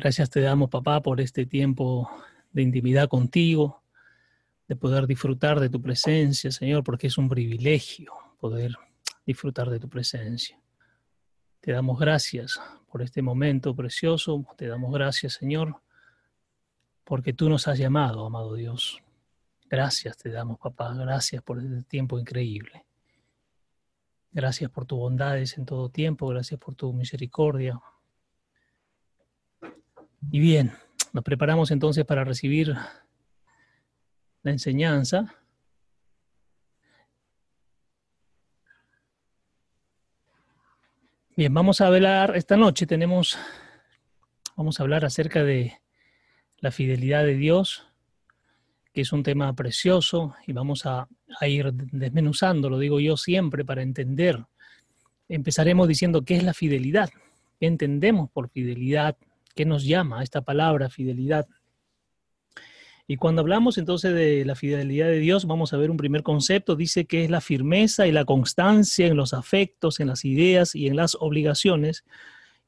Gracias te damos, papá, por este tiempo de intimidad contigo, de poder disfrutar de tu presencia, Señor, porque es un privilegio poder disfrutar de tu presencia. Te damos gracias por este momento precioso, te damos gracias, Señor, porque tú nos has llamado, amado Dios. Gracias te damos, papá, gracias por este tiempo increíble. Gracias por tus bondades en todo tiempo, gracias por tu misericordia, y bien, nos preparamos entonces para recibir la enseñanza. Bien, vamos a hablar, esta noche tenemos, vamos a hablar acerca de la fidelidad de Dios, que es un tema precioso y vamos a, ir desmenuzando, lo digo yo siempre, para entender. Empezaremos diciendo qué es la fidelidad, qué entendemos por fidelidad, ¿Qué nos llama esta palabra fidelidad? Y cuando hablamos entonces de la fidelidad de Dios, vamos a ver un primer concepto. Dice que es la firmeza y la constancia en los afectos, en las ideas y en las obligaciones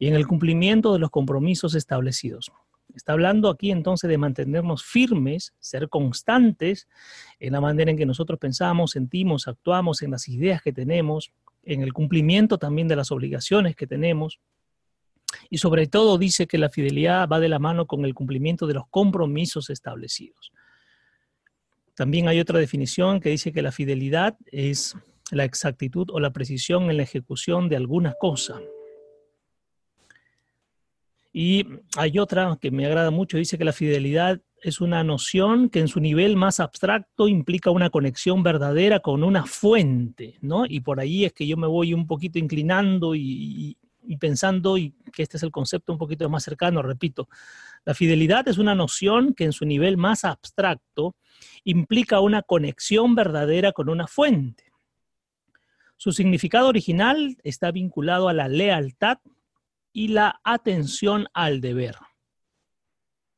y en el cumplimiento de los compromisos establecidos. Está hablando aquí entonces de mantenernos firmes, ser constantes en la manera en que nosotros pensamos, sentimos, actuamos, en las ideas que tenemos, en el cumplimiento también de las obligaciones que tenemos. Y sobre todo dice que la fidelidad va de la mano con el cumplimiento de los compromisos establecidos. También hay otra definición que dice que la fidelidad es la exactitud o la precisión en la ejecución de alguna cosa. Y hay otra que me agrada mucho, dice que la fidelidad es una noción que en su nivel más abstracto implica una conexión verdadera con una fuente, ¿no? Y por ahí es que yo me voy un poquito inclinando y, y pensando, y que este es el concepto un poquito más cercano, repito, la fidelidad es una noción que en su nivel más abstracto implica una conexión verdadera con una fuente. Su significado original está vinculado a la lealtad y la atención al deber.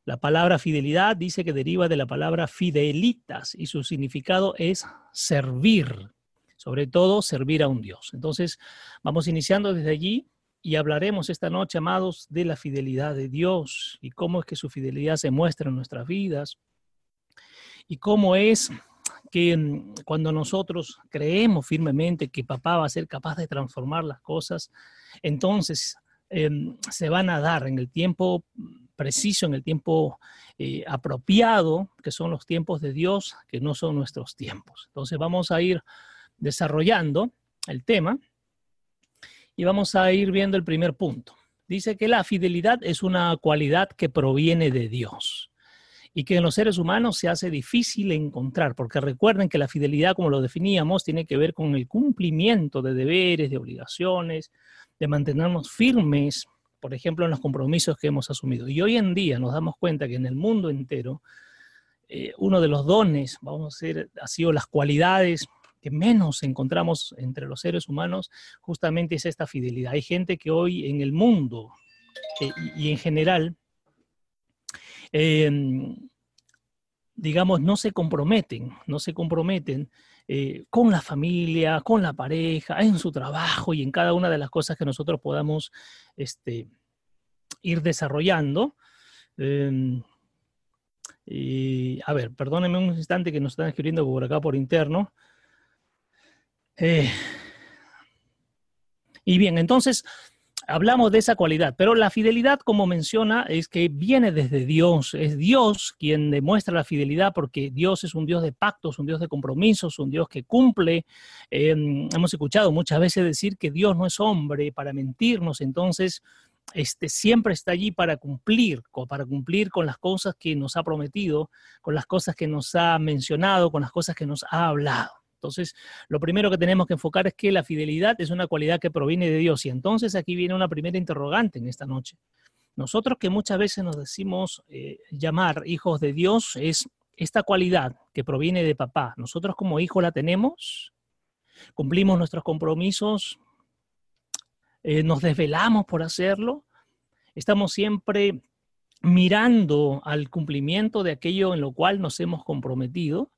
La palabra fidelidad dice que deriva de la palabra fidelitas y su significado es servir, sobre todo servir a un Dios. Entonces, vamos iniciando desde allí y hablaremos esta noche, amados, de la fidelidad de Dios y cómo es que su fidelidad se muestra en nuestras vidas y cómo es que mm, cuando nosotros creemos firmemente que papá va a ser capaz de transformar las cosas, entonces em, se van a dar en el tiempo preciso, en el tiempo eh, apropiado, que son los tiempos de Dios, que no son nuestros tiempos. Entonces vamos a ir desarrollando el tema y vamos a ir viendo el primer punto. Dice que la fidelidad es una cualidad que proviene de Dios y que en los seres humanos se hace difícil encontrar, porque recuerden que la fidelidad, como lo definíamos, tiene que ver con el cumplimiento de deberes, de obligaciones, de mantenernos firmes, por ejemplo, en los compromisos que hemos asumido. Y hoy en día nos damos cuenta que en el mundo entero, eh, uno de los dones, vamos a decir, ha sido las cualidades que menos encontramos entre los seres humanos justamente es esta fidelidad. Hay gente que hoy en el mundo eh, y, en general, em, digamos, no se comprometen, no se comprometen eh, con la familia, con la pareja, en su trabajo y en cada una de las cosas que nosotros podamos este, ir desarrollando. Em, a ver, perdónenme un instante que nos están escribiendo por acá por interno. Eh, y bien, entonces hablamos de esa cualidad, pero la fidelidad, como menciona, es que viene desde Dios. Es Dios quien demuestra la fidelidad porque Dios es un Dios de pactos, un Dios de compromisos, un Dios que cumple. Em, hemos escuchado muchas veces decir que Dios no es hombre para mentirnos, entonces este, siempre está allí para cumplir, para cumplir con las cosas que nos ha prometido, con las cosas que nos ha mencionado, con las cosas que nos ha hablado. Entonces, lo primero que tenemos que enfocar es que la fidelidad es una cualidad que proviene de Dios. Y entonces aquí viene una primera interrogante en esta noche. Nosotros que muchas veces nos decimos eh, llamar hijos de Dios, es esta cualidad que proviene de papá. Nosotros como hijos la tenemos, cumplimos nuestros compromisos, eh, nos desvelamos por hacerlo, estamos siempre mirando al cumplimiento de aquello en lo cual nos hemos comprometido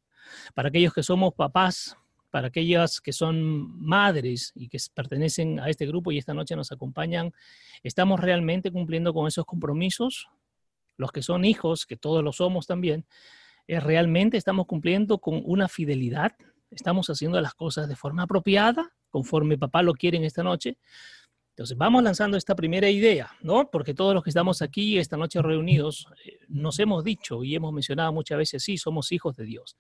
para aquellos que somos papás, para aquellas que son madres y que pertenecen a este grupo y esta noche nos acompañan, ¿estamos realmente cumpliendo con esos compromisos? los que son hijos, que todos lo somos también, realmente estamos cumpliendo con una fidelidad, estamos haciendo las cosas de forma apropiada, conforme papá lo quiere en esta noche. Entonces, vamos lanzando esta primera idea, ¿no? Porque todos los que estamos aquí esta noche reunidos eh, nos hemos dicho y hemos mencionado muchas veces, sí, somos hijos de Dios.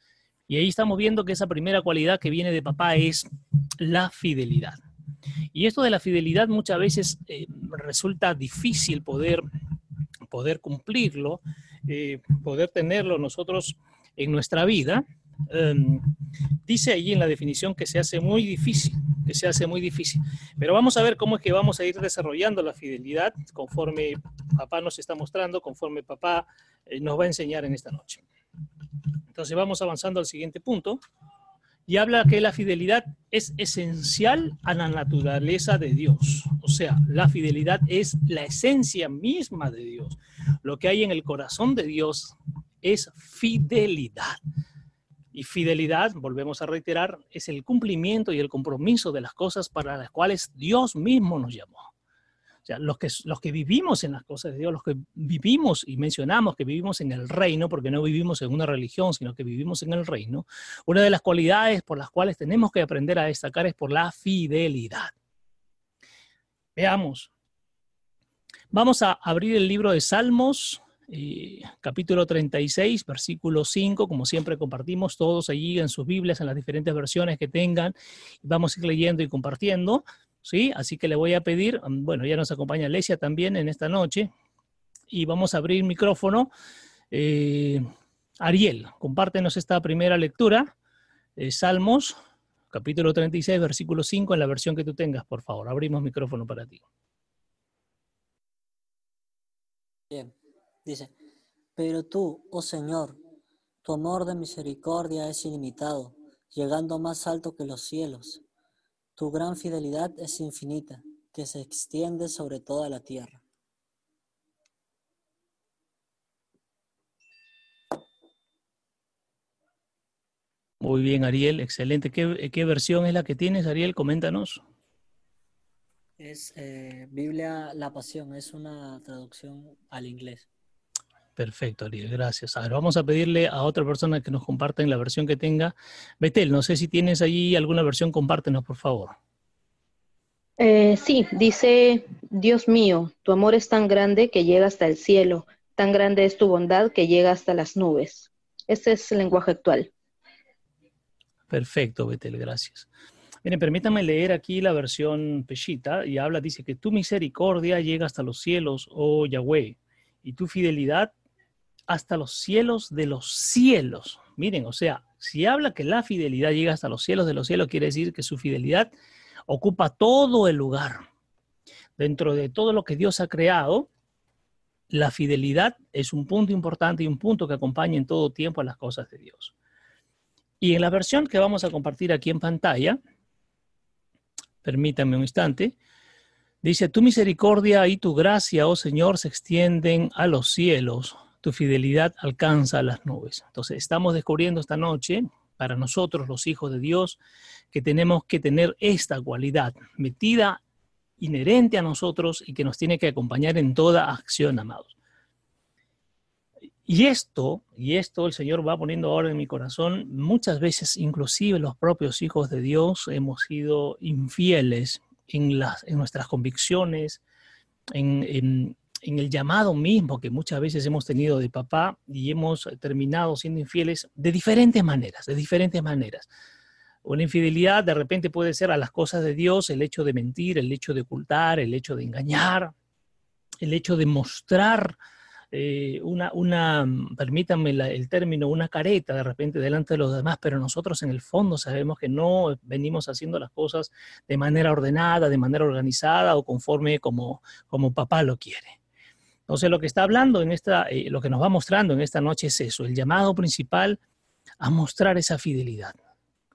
Y ahí estamos viendo que esa primera cualidad que viene de papá es la fidelidad. Y esto de la fidelidad muchas veces eh, resulta difícil poder, poder cumplirlo, eh, poder tenerlo nosotros en nuestra vida. Em, dice allí en la definición que se hace muy difícil, que se hace muy difícil. Pero vamos a ver cómo es que vamos a ir desarrollando la fidelidad conforme papá nos está mostrando, conforme papá eh, nos va a enseñar en esta noche. Entonces vamos avanzando al siguiente punto y habla que la fidelidad es esencial a la naturaleza de Dios. O sea, la fidelidad es la esencia misma de Dios. Lo que hay en el corazón de Dios es fidelidad. Y fidelidad, volvemos a reiterar, es el cumplimiento y el compromiso de las cosas para las cuales Dios mismo nos llamó. O sea, los que, los que vivimos en las cosas de Dios, los que vivimos y mencionamos que vivimos en el reino, porque no vivimos en una religión, sino que vivimos en el reino, una de las cualidades por las cuales tenemos que aprender a destacar es por la fidelidad. Veamos. Vamos a abrir el libro de Salmos, eh, capítulo 36, versículo 5, como siempre compartimos todos allí en sus Biblias, en las diferentes versiones que tengan. Vamos a ir leyendo y compartiendo. ¿Sí? Así que le voy a pedir, mm, bueno, ya nos acompaña Lesia también en esta noche, y vamos a abrir micrófono. Eh, Ariel, compártenos esta primera lectura, Salmos, capítulo 36, versículo 5, en la versión que tú tengas, por favor. Abrimos micrófono para ti. Bien, dice, pero tú, oh Señor, tu amor de misericordia es ilimitado, llegando más alto que los cielos. Tu gran fidelidad es infinita, que se extiende sobre toda la tierra. Muy bien, Ariel, excelente. ¿Qué, versión es la que tienes, Ariel? Coméntanos. Es eh, Biblia La Pasión, es una traducción al inglés. Perfecto, Ariel, gracias. A ver, vamos a pedirle a otra persona que nos comparta en la versión que tenga. Betel, no sé si tienes allí alguna versión, compártenos, por favor. Eh, sí, dice, Dios mío, tu amor es tan grande que llega hasta el cielo, tan grande es tu bondad que llega hasta las nubes. Ese es el lenguaje actual. Perfecto, Betel, gracias. Miren, permítanme leer aquí la versión Peshita y habla, dice que tu misericordia llega hasta los cielos, oh Yahweh, y tu fidelidad hasta los cielos de los cielos. Miren, o sea, si habla que la fidelidad llega hasta los cielos de los cielos, quiere decir que su fidelidad ocupa todo el lugar. Dentro de todo lo que Dios ha creado, la fidelidad es un punto importante y un punto que acompaña en todo tiempo a las cosas de Dios. Y en la versión que vamos a compartir aquí en pantalla, permítanme un instante, dice, tu misericordia y tu gracia, oh Señor, se extienden a los cielos tu fidelidad alcanza las nubes. Entonces, estamos descubriendo esta noche, para nosotros los hijos de Dios, que tenemos que tener esta cualidad metida, inherente a nosotros y que nos tiene que acompañar en toda acción, amados. Y esto, y esto el Señor va poniendo ahora en mi corazón, muchas veces inclusive los propios hijos de Dios hemos sido infieles en, las, en nuestras convicciones, en, en el llamado mismo que muchas veces hemos tenido de papá y hemos terminado siendo infieles de diferentes maneras, de diferentes maneras. Una infidelidad de repente puede ser a las cosas de Dios, el hecho de mentir, el hecho de ocultar, el hecho de engañar, el hecho de mostrar eh, una, una, permítanme el término, una careta de repente delante de los demás, pero nosotros en el fondo sabemos que no venimos haciendo las cosas de manera ordenada, de manera organizada o conforme como, como papá lo quiere. Entonces, lo que está hablando en esta, eh, lo que nos va mostrando en esta noche es eso, el llamado principal a mostrar esa fidelidad.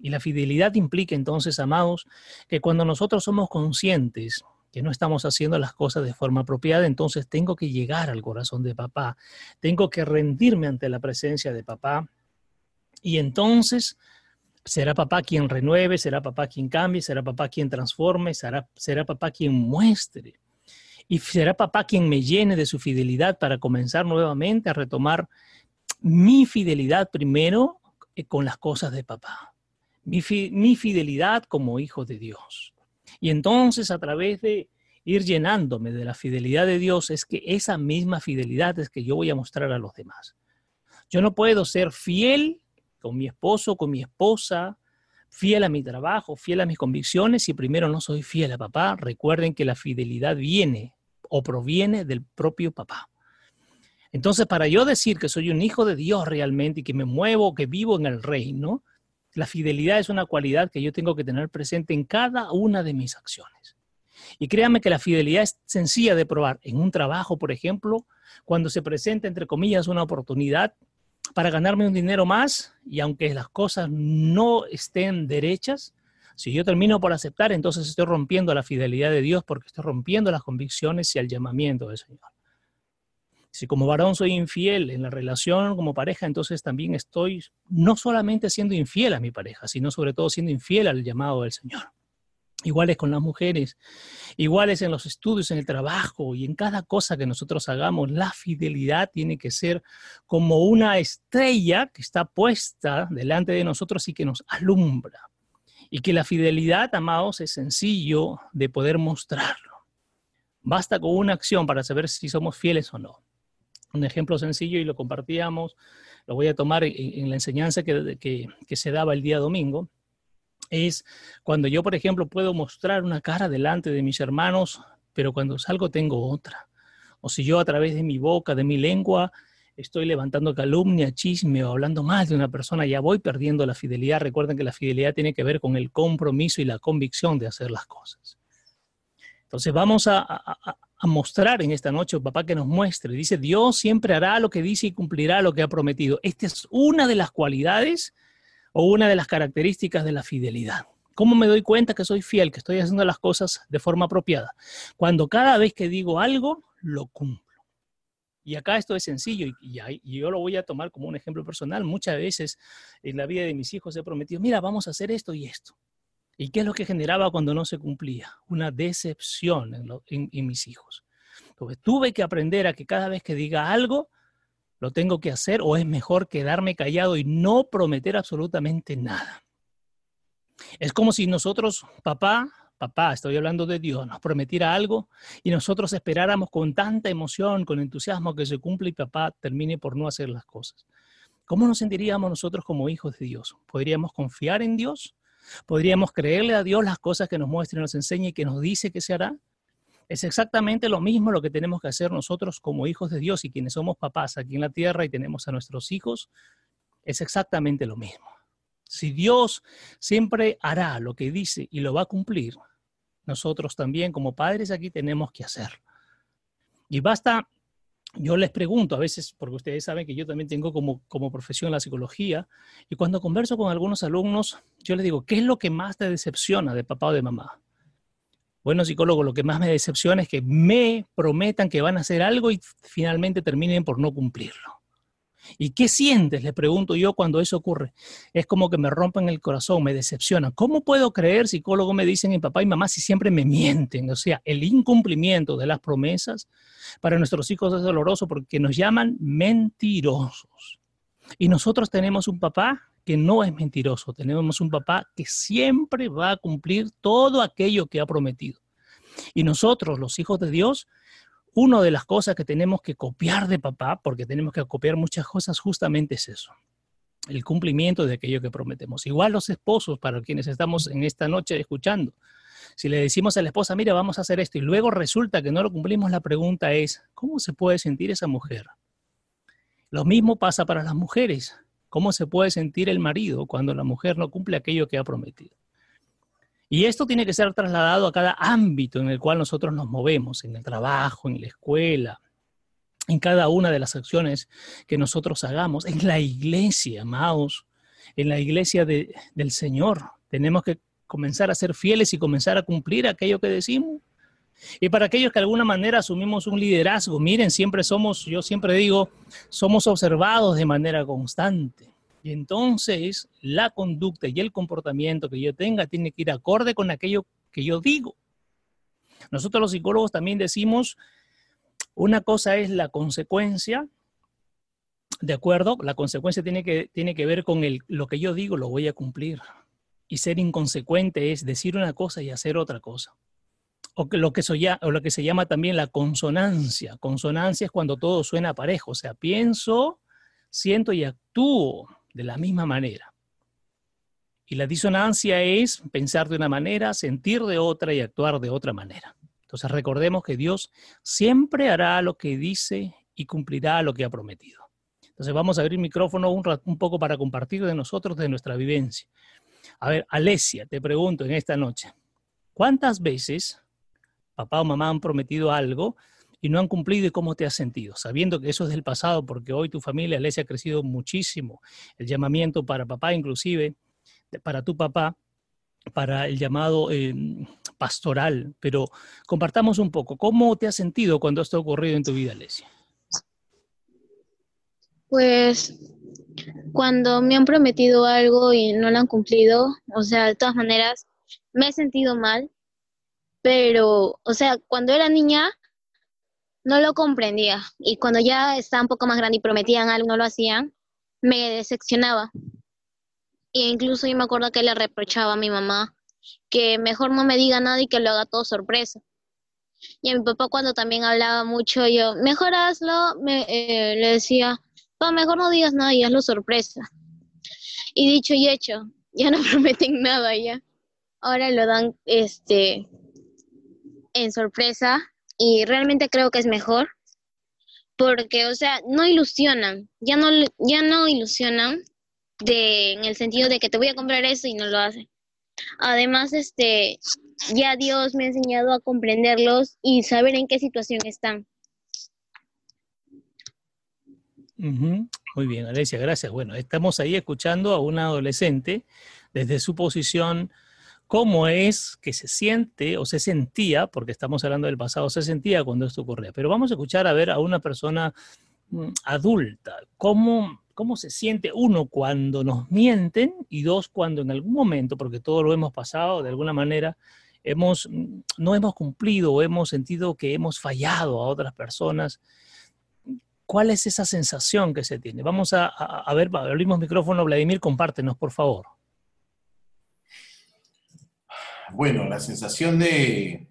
Y la fidelidad implica entonces, amados, que cuando nosotros somos conscientes que no estamos haciendo las cosas de forma apropiada, entonces tengo que llegar al corazón de papá, tengo que rendirme ante la presencia de papá y entonces será papá quien renueve, será papá quien cambie, será papá quien transforme, será, será papá quien muestre Y será papá quien me llene de su fidelidad para comenzar nuevamente a retomar mi fidelidad primero eh, con las cosas de papá. Mi, mi fidelidad como hijo de Dios. Y entonces a través de ir llenándome de la fidelidad de Dios es que esa misma fidelidad es que yo voy a mostrar a los demás. Yo no puedo ser fiel con mi esposo, con mi esposa, fiel a mi trabajo, fiel a mis convicciones si primero no soy fiel a papá. Recuerden que la fidelidad viene o proviene del propio papá. Entonces, para yo decir que soy un hijo de Dios realmente y que me muevo, que vivo en el reino, la fidelidad es una cualidad que yo tengo que tener presente en cada una de mis acciones. Y créanme que la fidelidad es sencilla de probar. En un trabajo, por ejemplo, cuando se presenta, entre comillas, una oportunidad para ganarme un dinero más, y aunque las cosas no estén derechas, si yo termino por aceptar, entonces estoy rompiendo la fidelidad de Dios porque estoy rompiendo las convicciones y el llamamiento del Señor. Si como varón soy infiel en la relación como pareja, entonces también estoy no solamente siendo infiel a mi pareja, sino sobre todo siendo infiel al llamado del Señor iguales con las mujeres, iguales en los estudios, en el trabajo y en cada cosa que nosotros hagamos. La fidelidad tiene que ser como una estrella que está puesta delante de nosotros y que nos alumbra. Y que la fidelidad, amados, es sencillo de poder mostrarlo. Basta con una acción para saber si somos fieles o no. Un ejemplo sencillo y lo compartíamos, lo voy a tomar en, la enseñanza que, que se daba el día domingo es cuando yo, por ejemplo, puedo mostrar una cara delante de mis hermanos, pero cuando salgo tengo otra. O si yo a través de mi boca, de mi lengua, estoy levantando calumnia, chisme o hablando mal de una persona, ya voy perdiendo la fidelidad. Recuerden que la fidelidad tiene que ver con el compromiso y la convicción de hacer las cosas. Entonces vamos a, a mostrar en esta noche, papá, que nos muestre. Dice, Dios siempre hará lo que dice y cumplirá lo que ha prometido. Esta es una de las cualidades o una de las características de la fidelidad. ¿Cómo me doy cuenta que soy fiel, que estoy haciendo las cosas de forma apropiada? Cuando cada vez que digo algo, lo cumplo. Y acá esto es sencillo y, yo lo voy a tomar como un ejemplo personal. Muchas veces en la vida de mis hijos he prometido, mira, vamos a hacer esto y esto. ¿Y qué es lo que generaba cuando no se cumplía? Una decepción en, en mis hijos. Entonces tuve que aprender a que cada vez que diga algo, lo tengo que hacer o es mejor quedarme callado y no prometer absolutamente nada. Es como si nosotros, papá, papá, estoy hablando de Dios, nos prometiera algo y nosotros esperáramos con tanta emoción, con entusiasmo que se cumpla y papá termine por no hacer las cosas. ¿Cómo nos sentiríamos nosotros como hijos de Dios? ¿Podríamos confiar en Dios? ¿Podríamos creerle a Dios las cosas que nos muestra y nos enseña y que nos dice que se hará? Es exactamente lo mismo lo que tenemos que hacer nosotros como hijos de Dios y quienes somos papás aquí en la tierra y tenemos a nuestros hijos. Es exactamente lo mismo. Si Dios siempre hará lo que dice y lo va a cumplir, nosotros también como padres aquí tenemos que hacerlo. Y basta, yo les pregunto a veces, porque ustedes saben que yo también tengo como, como profesión la psicología, y cuando converso con algunos alumnos, yo les digo, ¿qué es lo que más te decepciona de papá o de mamá? Bueno, psicólogo, lo que más me decepciona es que me prometan que van a hacer algo y finalmente terminen por no cumplirlo. ¿Y qué sientes? Le pregunto yo cuando eso ocurre. Es como que me rompen el corazón, me decepcionan. ¿Cómo puedo creer, psicólogo, me dicen mi papá y mamá, si siempre me mienten? O sea, el incumplimiento de las promesas para nuestros hijos es doloroso porque nos llaman mentirosos. Y nosotros tenemos un papá que no es mentiroso. Tenemos un papá que siempre va a cumplir todo aquello que ha prometido. Y nosotros, los hijos de Dios, una de las cosas que tenemos que copiar de papá, porque tenemos que copiar muchas cosas, justamente es eso, el cumplimiento de aquello que prometemos. Igual los esposos, para quienes estamos en esta noche escuchando, si le decimos a la esposa, mira, vamos a hacer esto, y luego resulta que no lo cumplimos, la pregunta es, ¿cómo se puede sentir esa mujer? Lo mismo pasa para las mujeres. ¿Cómo se puede sentir el marido cuando la mujer no cumple aquello que ha prometido? Y esto tiene que ser trasladado a cada ámbito en el cual nosotros nos movemos, en el trabajo, en la escuela, en cada una de las acciones que nosotros hagamos, en la iglesia, amados, en la iglesia del Señor. Tenemos que comenzar a ser fieles y comenzar a cumplir aquello que decimos. Y para aquellos que de alguna manera asumimos un liderazgo, miren, siempre somos, yo siempre digo, somos observados de manera constante. Y entonces la conducta y el comportamiento que yo tenga tiene que ir acorde con aquello que yo digo. Nosotros los psicólogos también decimos, una cosa es la consecuencia, ¿de acuerdo? La consecuencia tiene que, tiene que ver con el, lo que yo digo, lo voy a cumplir. Y ser inconsecuente es decir una cosa y hacer otra cosa. O, que lo, que o lo que se llama también la consonancia. Consonancia es cuando todo suena parejo, o sea, pienso, siento y actúo de la misma manera. Y la disonancia es pensar de una manera, sentir de otra y actuar de otra manera. Entonces recordemos que Dios siempre hará lo que dice y cumplirá lo que ha prometido. Entonces vamos a abrir micrófono un, un poco para compartir de nosotros, de nuestra vivencia. A ver, Alesia, te pregunto en esta noche, ¿cuántas veces papá o mamá han prometido algo y no han cumplido y cómo te has sentido, sabiendo que eso es del pasado, porque hoy tu familia, Alesia, ha crecido muchísimo. El llamamiento para papá, inclusive, para tu papá, para el llamado eh, pastoral, pero compartamos un poco, ¿cómo te has sentido cuando esto ha ocurrido en tu vida, Alesia? Pues cuando me han prometido algo y no lo han cumplido, o sea, de todas maneras, me he sentido mal, pero, o sea, cuando era niña no lo comprendía y cuando ya estaba un poco más grande y prometían algo no lo hacían, me decepcionaba. E incluso yo me acuerdo que le reprochaba a mi mamá que mejor no me diga nada y que lo haga todo sorpresa. Y a mi papá cuando también hablaba mucho, yo, mejor hazlo, me, eh, le decía, pa, mejor no digas nada y hazlo sorpresa. Y dicho y hecho, ya no prometen nada ya. Ahora lo dan este en sorpresa y realmente creo que es mejor porque, o sea, no ilusionan, ya no, ya no ilusionan de, en el sentido de que te voy a comprar eso y no lo hacen. Además, este, ya Dios me ha enseñado a comprenderlos y saber en qué situación están. Muy bien, Alesia, gracias. Bueno, estamos ahí escuchando a una adolescente desde su posición, cómo es que se siente o se sentía, porque estamos hablando del pasado, se sentía cuando esto ocurría. Pero vamos a escuchar a ver a una persona mm, adulta, cómo cómo se siente uno cuando nos mienten y dos cuando en algún momento, porque todo lo hemos pasado de alguna manera, hemos, no hemos cumplido o hemos sentido que hemos fallado a otras personas. ¿Cuál es esa sensación que se tiene? Vamos a, a, ver, abrimos micrófono, Vladimir, compártenos, por favor. Bueno, la sensación de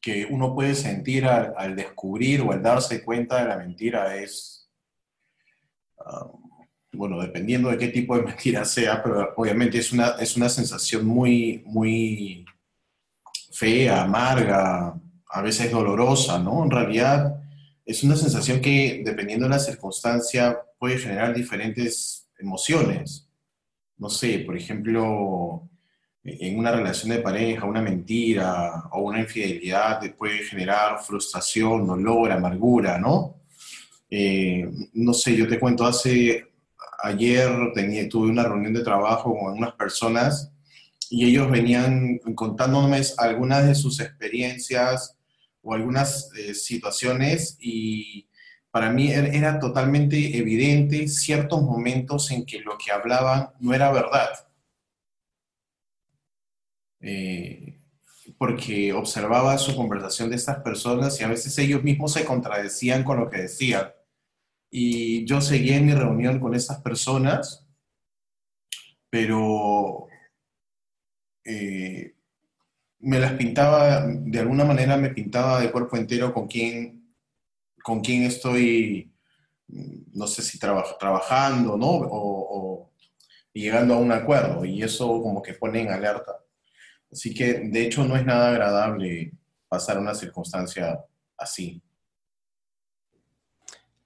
que uno puede sentir al, descubrir o al darse cuenta de la mentira es, um, bueno, dependiendo de qué tipo de mentira sea, pero obviamente es una, es una sensación muy, muy fea, amarga, a veces dolorosa, ¿no? En realidad es una sensación que, dependiendo de la circunstancia, puede generar diferentes emociones. No sé, por ejemplo, en una relación de pareja, una mentira o una infidelidad puede generar frustración, dolor, amargura, ¿no? Eh, no sé, yo te cuento, hace ayer tenía, tuve una reunión de trabajo con unas personas y ellos venían contándome algunas de sus experiencias o algunas eh, situaciones y para mí er, era totalmente evidente ciertos momentos en que lo que hablaban no era verdad. Eh, porque observaba su conversación de estas personas y a veces ellos mismos se contradecían con lo que decían y yo seguí en mi reunión con esas personas, pero eh, me las pintaba, de alguna manera me pintaba de cuerpo entero con quién, con quién estoy, no sé si trabajando, ¿no? O, llegando a un acuerdo, y eso como que pone en alerta. Así que, de hecho, no es nada agradable pasar una circunstancia así.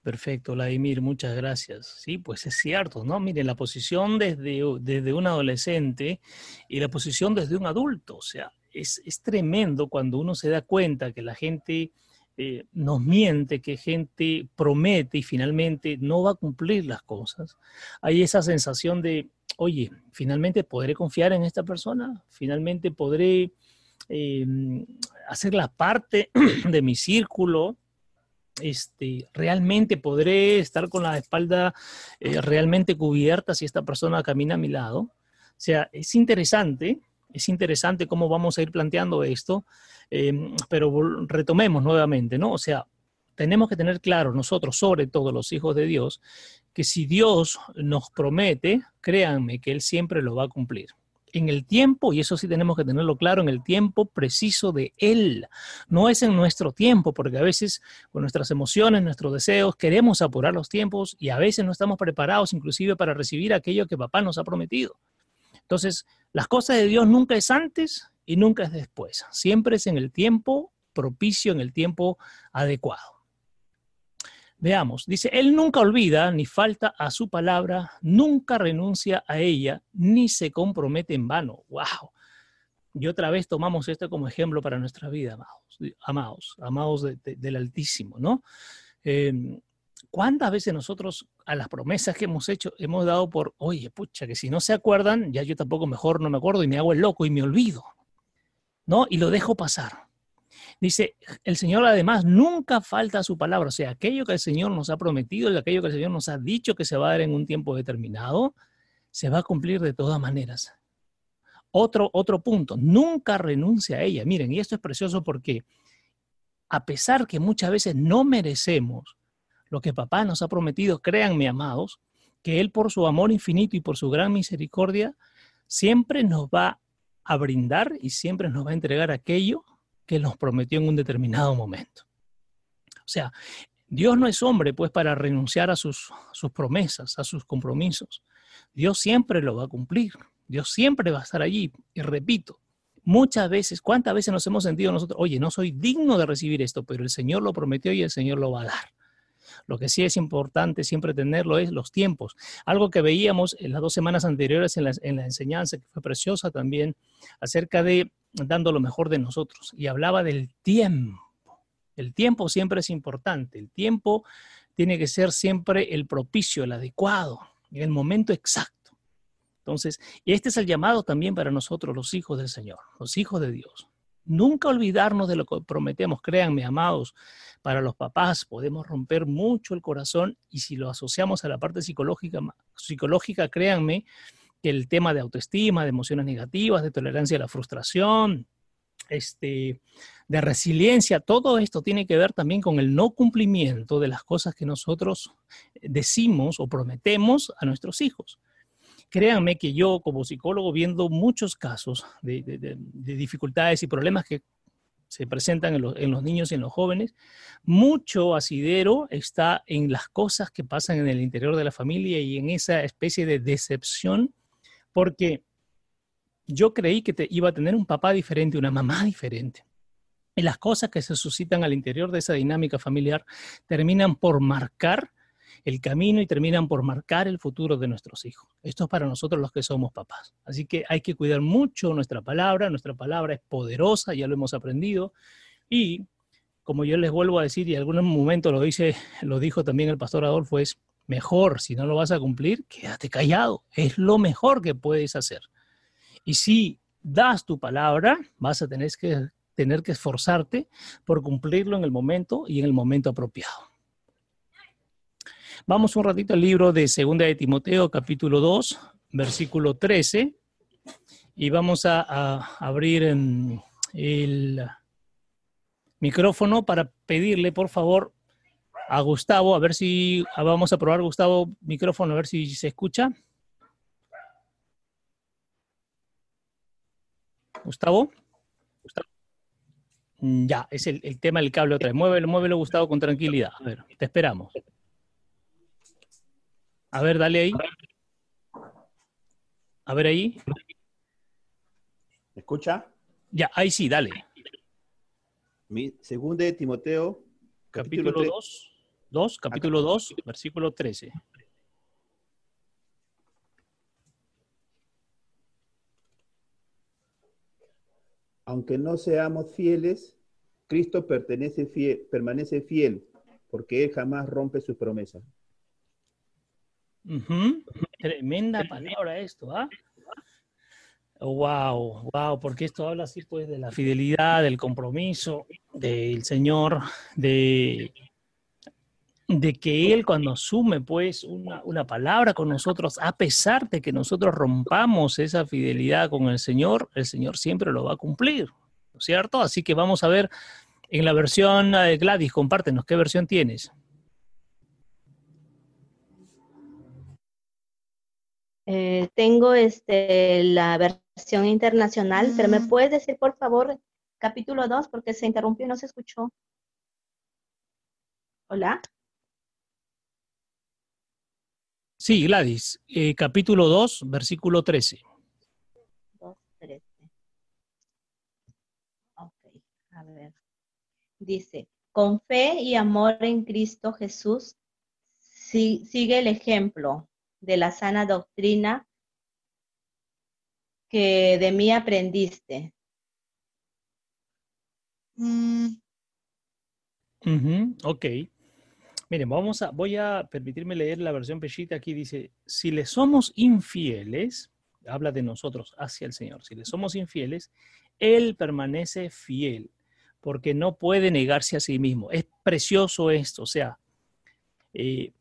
Perfecto, Vladimir, muchas gracias. Sí, pues es cierto, ¿no? Miren, la posición desde, desde un adolescente y la posición desde un adulto, o sea, es, tremendo cuando uno se da cuenta que la gente eh, nos miente, que gente promete y finalmente no va a cumplir las cosas. Hay esa sensación de, oye, finalmente podré confiar en esta persona, finalmente podré eh, hacer la parte de mi círculo este, realmente podré estar con la espalda eh, realmente cubierta si esta persona camina a mi lado. O sea, es interesante Es interesante cómo vamos a ir planteando esto, em, pero retomemos nuevamente, ¿no? O sea, tenemos que tener claro nosotros, sobre todo los hijos de Dios, que si Dios nos promete, créanme que Él siempre lo va a cumplir en el tiempo, y eso sí tenemos que tenerlo claro, en el tiempo preciso de Él. No es en nuestro tiempo, porque a veces con nuestras emociones, nuestros deseos, queremos apurar los tiempos y a veces no estamos preparados inclusive para recibir aquello que papá nos ha prometido. Entonces, las cosas de Dios nunca es antes y nunca es después. Siempre es en el tiempo propicio, en el tiempo adecuado. Veamos, dice, Él nunca olvida ni falta a su palabra, nunca renuncia a ella, ni se compromete en vano. ¡Wow! Y otra vez tomamos esto como ejemplo para nuestra vida, amados, amados, amados del Altísimo, ¿no? Em, ¿Cuántas veces nosotros a las promesas que hemos hecho hemos dado por, oye, pucha, que si no se acuerdan, ya yo tampoco mejor no me acuerdo y me hago el loco y me olvido, ¿no? Y lo dejo pasar. Dice, el Señor además nunca falta su palabra, o sea, aquello que el Señor nos ha prometido y aquello que el Señor nos ha dicho que se va a dar en un tiempo determinado, se va a cumplir de todas maneras. Otro, otro punto, nunca renuncia a ella. Miren, y esto es precioso porque a pesar que muchas veces no merecemos lo que papá nos ha prometido, créanme, amados, que Él por su amor infinito y por su gran misericordia, siempre nos va a brindar y siempre nos va a entregar aquello que nos prometió en un determinado momento. O sea, Dios no es hombre pues para renunciar a sus, sus promesas, a sus compromisos. Dios siempre lo va a cumplir. Dios siempre va a estar allí. Y repito, muchas veces, ¿cuántas veces nos hemos sentido nosotros, oye, no soy digno de recibir esto, pero el Señor lo prometió y el Señor lo va a dar? Lo que sí es importante siempre tenerlo es los tiempos. Algo que veíamos en las dos semanas anteriores en la, en la enseñanza, que fue preciosa también, acerca de dando lo mejor de nosotros. Y hablaba del tiempo. El tiempo siempre es importante. El tiempo tiene que ser siempre el propicio, el adecuado, en el momento exacto. Entonces, y este es el llamado también para nosotros, los hijos del Señor, los hijos de Dios. Nunca olvidarnos de lo que prometemos. Créanme, amados, para los papás podemos romper mucho el corazón y si lo asociamos a la parte psicológica, psicológica créanme el tema de autoestima, de emociones negativas, de tolerancia a la frustración, este, de resiliencia, todo esto tiene que ver también con el no cumplimiento de las cosas que nosotros decimos o prometemos a nuestros hijos. Créanme que yo como psicólogo viendo muchos casos de, dificultades y problemas que se presentan en los, en los, niños y en los jóvenes, mucho asidero está en las cosas que pasan en el interior de la familia y en esa especie de decepción porque yo creí que te iba a tener un papá diferente, una mamá diferente. Y las cosas que se suscitan al interior de esa dinámica familiar terminan por marcar el camino y terminan por marcar el futuro de nuestros hijos. Esto es para nosotros los que somos papás. Así que hay que cuidar mucho nuestra palabra. Nuestra palabra es poderosa, ya lo hemos aprendido. Y como yo les vuelvo a decir, y en algún momento lo, dice, lo dijo también el pastor Adolfo, es mejor, si no lo vas a cumplir, quédate callado. Es lo mejor que puedes hacer. Y si das tu palabra, vas a tener que, tener que esforzarte por cumplirlo en el momento y en el momento apropiado. Vamos un ratito al libro de Segunda de Timoteo, capítulo 2, versículo 13, y vamos a, a abrir el micrófono para pedirle, por favor, a Gustavo, a ver si vamos a probar Gustavo micrófono, a ver si se escucha. Gustavo. Mm, ya, es el, tema del cable otra vez. Muévelo, muévelo, Gustavo, con tranquilidad. A ver, te esperamos. A ver, dale ahí. A ver ahí. ¿Me escucha? Ya, ahí sí, dale. Mi segundo de Timoteo, capítulo 2. 2, capítulo 2, versículo 13. Aunque no seamos fieles, Cristo pertenece fiel, permanece fiel, porque Él jamás rompe sus promesas. Tremenda palabra esto, ¿ah? Wow, wow, porque esto habla así pues de la fidelidad, del compromiso del Señor, de de que Él cuando asume pues una, una, palabra con nosotros, a pesar de que nosotros rompamos esa fidelidad con el Señor, el Señor siempre lo va a cumplir, ¿no es cierto? Así que vamos a ver en la versión de Gladys, compártenos, ¿qué versión tienes? Eh, tengo este, la versión internacional, pero ¿me puedes decir, por favor, capítulo 2? Porque se interrumpió y no se escuchó. Hola. Sí, Gladys, eh, capítulo 2, versículo 13. 2, 13. Ok, a ver. Dice, con fe y amor en Cristo Jesús, sigue el ejemplo de la sana doctrina que de mí aprendiste. ok. Miren, vamos a, voy a permitirme leer la versión Peshita. Aquí dice, si le somos infieles, habla de nosotros hacia el Señor, si le somos infieles, Él permanece fiel, porque no puede negarse a sí mismo. Es precioso esto, o sea, eh,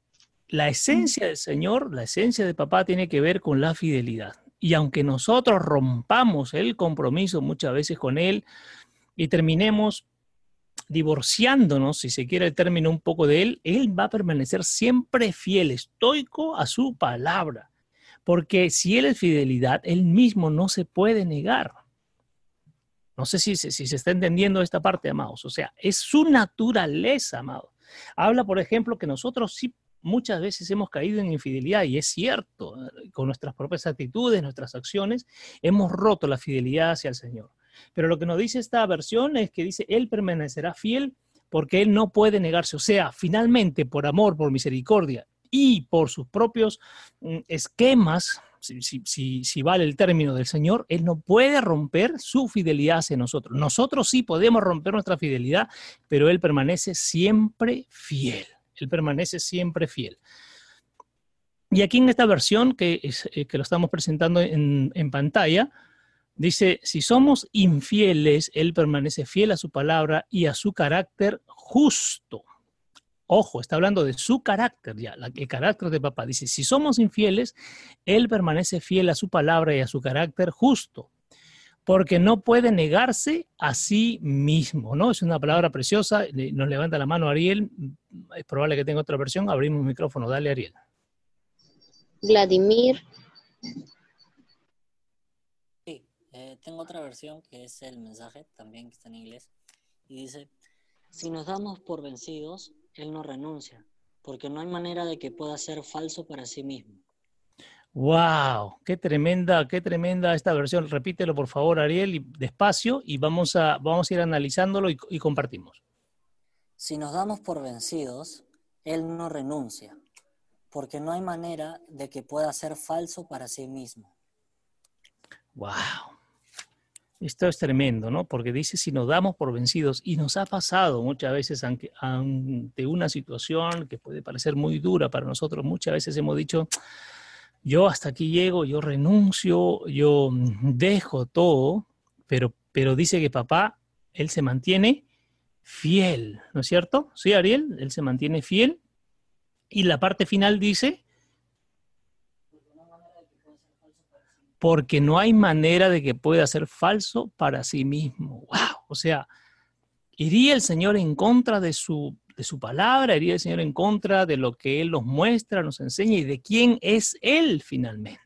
la esencia del Señor, la esencia de papá tiene que ver con la fidelidad. Y aunque nosotros rompamos el compromiso muchas veces con Él y terminemos divorciándonos, si se quiere el término un poco de Él, Él va a permanecer siempre fiel, estoico a su palabra. Porque si Él es fidelidad, Él mismo no se puede negar. No sé si, si se está entendiendo esta parte, amados. O sea, es su naturaleza, amados. Habla, por ejemplo, que nosotros sí muchas veces hemos caído en infidelidad y es cierto, con nuestras propias actitudes, nuestras acciones, hemos roto la fidelidad hacia el Señor. Pero lo que nos dice esta versión es que dice, Él permanecerá fiel porque Él no puede negarse. O sea, finalmente, por amor, por misericordia y por sus propios mm, esquemas, si, vale el término del Señor, Él no puede romper su fidelidad hacia nosotros. Nosotros sí podemos romper nuestra fidelidad, pero Él permanece siempre fiel. Él permanece siempre fiel. Y aquí en esta versión que, eh, que lo estamos presentando en, en pantalla, dice, si somos infieles, Él permanece fiel a su palabra y a su carácter justo. Ojo, está hablando de su carácter ya, el carácter de papá. Dice, si somos infieles, Él permanece fiel a su palabra y a su carácter justo porque no puede negarse a sí mismo, ¿no? Es una palabra preciosa, nos levanta la mano Ariel, es probable que tenga otra versión, abrimos el micrófono, dale Ariel. Vladimir. Tengo otra versión que es el mensaje, también que está en inglés, y dice, si nos damos por vencidos, Él no renuncia, porque no hay manera de que pueda ser falso para sí mismo. ¡Wow! ¡Qué tremenda, qué tremenda esta versión! Repítelo por favor, Ariel, y despacio, y vamos a, vamos a ir analizándolo y, y compartimos. Si nos damos por vencidos, Él no renuncia, porque no hay manera de que pueda ser falso para sí mismo. ¡Wow! Esto es tremendo, ¿no? Porque dice si nos damos por vencidos y nos ha pasado muchas veces ante, una situación que puede parecer muy dura para nosotros, muchas veces hemos dicho, yo hasta aquí llego, yo renuncio, yo dejo todo, pero, pero dice que papá, él se mantiene fiel, ¿no es cierto? Sí, Ariel, él se mantiene fiel. Y la parte final dice, porque no hay manera de que pueda ser falso para sí mismo. ¡Wow! O sea, iría el Señor en contra de su de su palabra, iría el Señor en contra de lo que Él nos muestra, nos enseña y de quién es Él finalmente.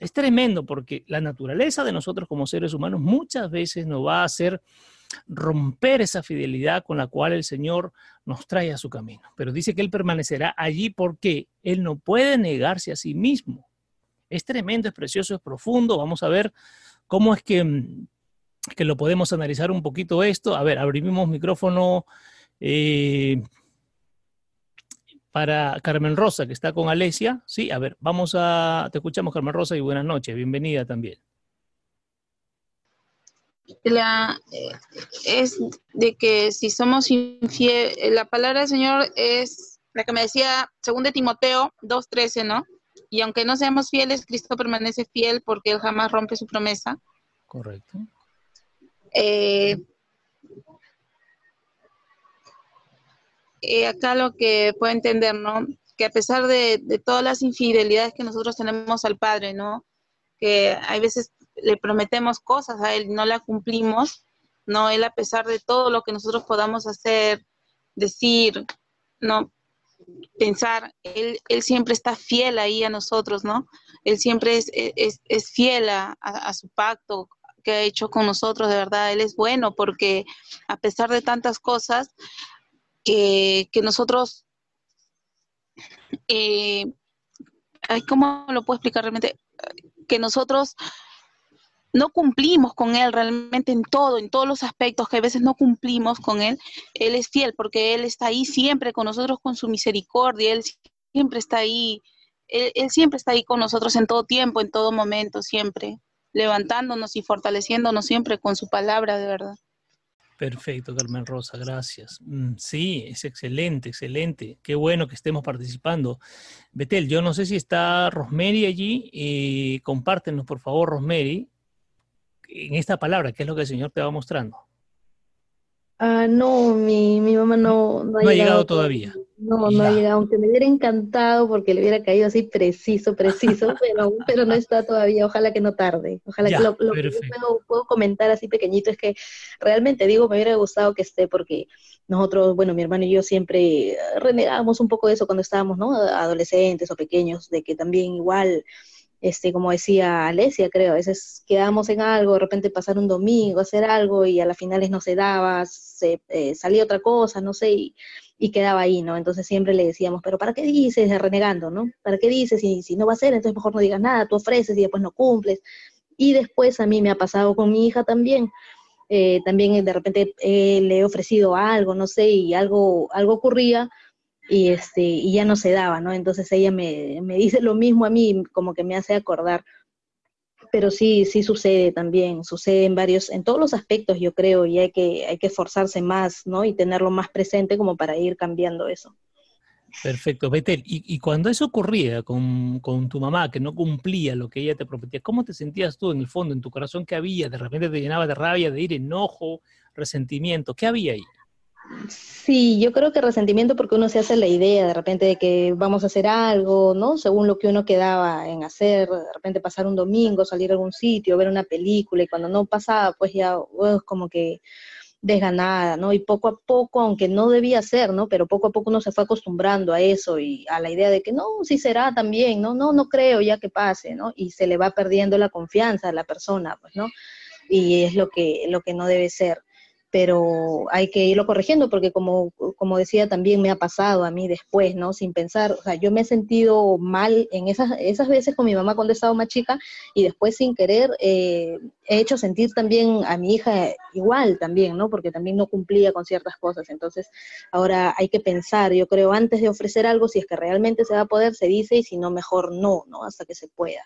es tremendo porque la naturaleza de nosotros como seres humanos muchas veces nos va a hacer romper esa fidelidad con la cual el Señor nos trae a su camino. Pero dice que Él permanecerá allí porque Él no puede negarse a sí mismo. Es tremendo, es precioso, es profundo. Vamos a ver cómo es que, que lo podemos analizar un poquito esto. A ver, abrimos micrófono eh, para Carmen Rosa, que está con Alesia. Sí, a ver, vamos a, te escuchamos Carmen Rosa y buenas noches, bienvenida también. La, eh, es de que si somos infieles, la palabra del Señor es la que me decía, según de Timoteo 2.13, ¿no? Y aunque no seamos fieles, Cristo permanece fiel porque Él jamás rompe su promesa. Correcto. Eh, eh, acá lo que puedo entender, ¿no? Que a pesar de, de todas las infidelidades que nosotros tenemos al Padre, ¿no? Que hay veces le prometemos cosas a Él y no la cumplimos, ¿no? Él a pesar de todo lo que nosotros podamos hacer, decir, ¿no? Pensar, Él, él siempre está fiel ahí a nosotros, ¿no? Él siempre es, es, es fiel a, a, su pacto que ha hecho con nosotros, de verdad, Él es bueno porque a pesar de tantas cosas que, que nosotros, eh, ¿cómo lo puedo explicar realmente? Que nosotros no cumplimos con Él realmente en todo, en todos los aspectos que a veces no cumplimos con Él, Él es fiel porque Él está ahí siempre con nosotros con su misericordia, Él siempre está ahí, Él, siempre está ahí con nosotros en todo tiempo, en todo momento, siempre, levantándonos y fortaleciéndonos siempre con su palabra, de verdad. Perfecto, Carmen Rosa, gracias. Mm, Sí, es excelente, excelente. Qué bueno que estemos participando. Betel, yo no sé si está Rosemary allí. eh, compártenos, por favor, Rosemary, en esta palabra, ¿qué es lo que el Señor te va mostrando? Ah, no, mi, mi mamá no, no No ha llegado todavía. No, no ha llegado, aunque me hubiera encantado porque le hubiera caído así preciso, preciso, pero, pero no está todavía, ojalá que no tarde. Ojalá Ya, que lo, lo que yo puedo, puedo comentar así pequeñito es que realmente digo, me hubiera gustado que esté porque nosotros, bueno, mi hermano y yo siempre eh, renegábamos un poco de eso cuando estábamos, ¿no? Adolescentes o pequeños, de que también igual, este, como decía Alesia, creo, a veces quedábamos en algo, de repente pasar un domingo, hacer algo y a las finales no se daba, se, eh, salía otra cosa, no sé, y, y quedaba ahí, ¿no? Entonces siempre le decíamos, pero ¿para qué dices? Renegando, ¿no? ¿Para qué dices? Si, si no va a ser, entonces mejor no digas nada, tú ofreces y después no cumples. Y después a mí me ha pasado con mi hija también. eh, también de repente eh, le he ofrecido algo, no sé, y algo, algo ocurría y este y ya no se daba, ¿no? Entonces ella me, me dice lo mismo a mí, como que me hace acordar. Pero sí, sí sucede también, sucede en varios, en todos los aspectos, yo creo, y hay que, hay que esforzarse más, ¿no? Y tenerlo más presente como para ir cambiando eso. Perfecto, Betel. Y, y cuando eso ocurría con, con tu mamá, que no cumplía lo que ella te prometía, ¿cómo te sentías tú en el fondo, en tu corazón? ¿Qué había? ¿De repente te llenaba de rabia, de ir, enojo, resentimiento? ¿Qué había ahí? Sí, yo creo que resentimiento porque uno se hace la idea de repente de que vamos a hacer algo, ¿no? Según lo que uno quedaba en hacer, de repente pasar un domingo, salir a algún sitio, ver una película y cuando no pasaba, pues ya uh, como que desganada, ¿no? Y poco a poco, aunque no debía ser, ¿no? Pero poco a poco uno se fue acostumbrando a eso y a la idea de que no, sí será también, ¿no? No, no creo ya que pase, ¿no? Y se le va perdiendo la confianza a la persona, pues, ¿no? Y es lo que, lo que no debe ser pero hay que irlo corrigiendo porque como, como decía también me ha pasado a mí después, ¿no? Sin pensar, o sea, yo me he sentido mal en esas, esas veces con mi mamá cuando he estado más chica y después sin querer eh, he hecho sentir también a mi hija igual también, ¿no? Porque también no cumplía con ciertas cosas, entonces ahora hay que pensar, yo creo, antes de ofrecer algo, si es que realmente se va a poder, se dice y si no, mejor no, ¿no? Hasta que se pueda.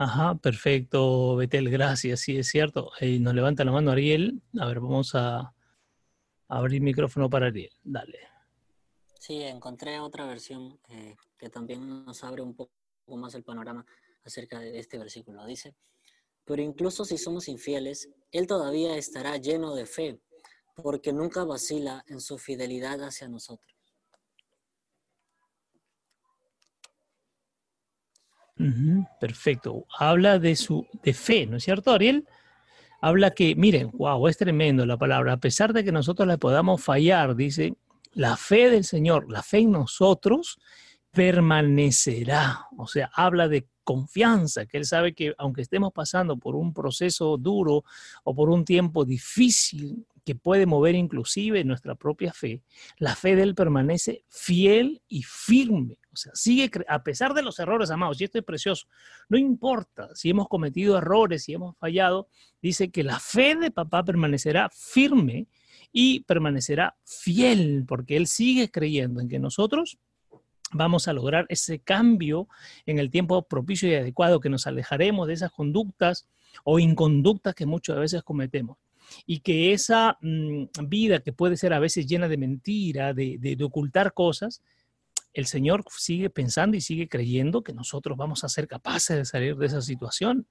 Ajá, perfecto, Betel, gracias. Sí, es cierto. Eh, nos levanta la mano Ariel. A ver, vamos a abrir micrófono para Ariel. Dale. Sí, encontré otra versión eh, que también nos abre un poco más el panorama acerca de este versículo. Dice, pero incluso si somos infieles, Él todavía estará lleno de fe, porque nunca vacila en su fidelidad hacia nosotros. Perfecto. Habla de su de fe, ¿no es cierto, Ariel? Habla que, miren, wow, es tremendo la palabra. A pesar de que nosotros la podamos fallar, dice, la fe del Señor, la fe en nosotros permanecerá. O sea, habla de confianza, que Él sabe que aunque estemos pasando por un proceso duro o por un tiempo difícil que puede mover inclusive nuestra propia fe, la fe de Él permanece fiel y firme. O sea, sigue, a pesar de los errores, amados, y esto es precioso, no importa si hemos cometido errores, si hemos fallado, dice que la fe de papá permanecerá firme y permanecerá fiel, porque Él sigue creyendo en que nosotros vamos a lograr ese cambio en el tiempo propicio y adecuado, que nos alejaremos de esas conductas o inconductas que muchas veces cometemos. Y que esa mm, vida que puede ser a veces llena de mentira, de, de- ocultar cosas, el Señor sigue pensando y sigue creyendo que nosotros vamos a ser capaces de salir de esa situación.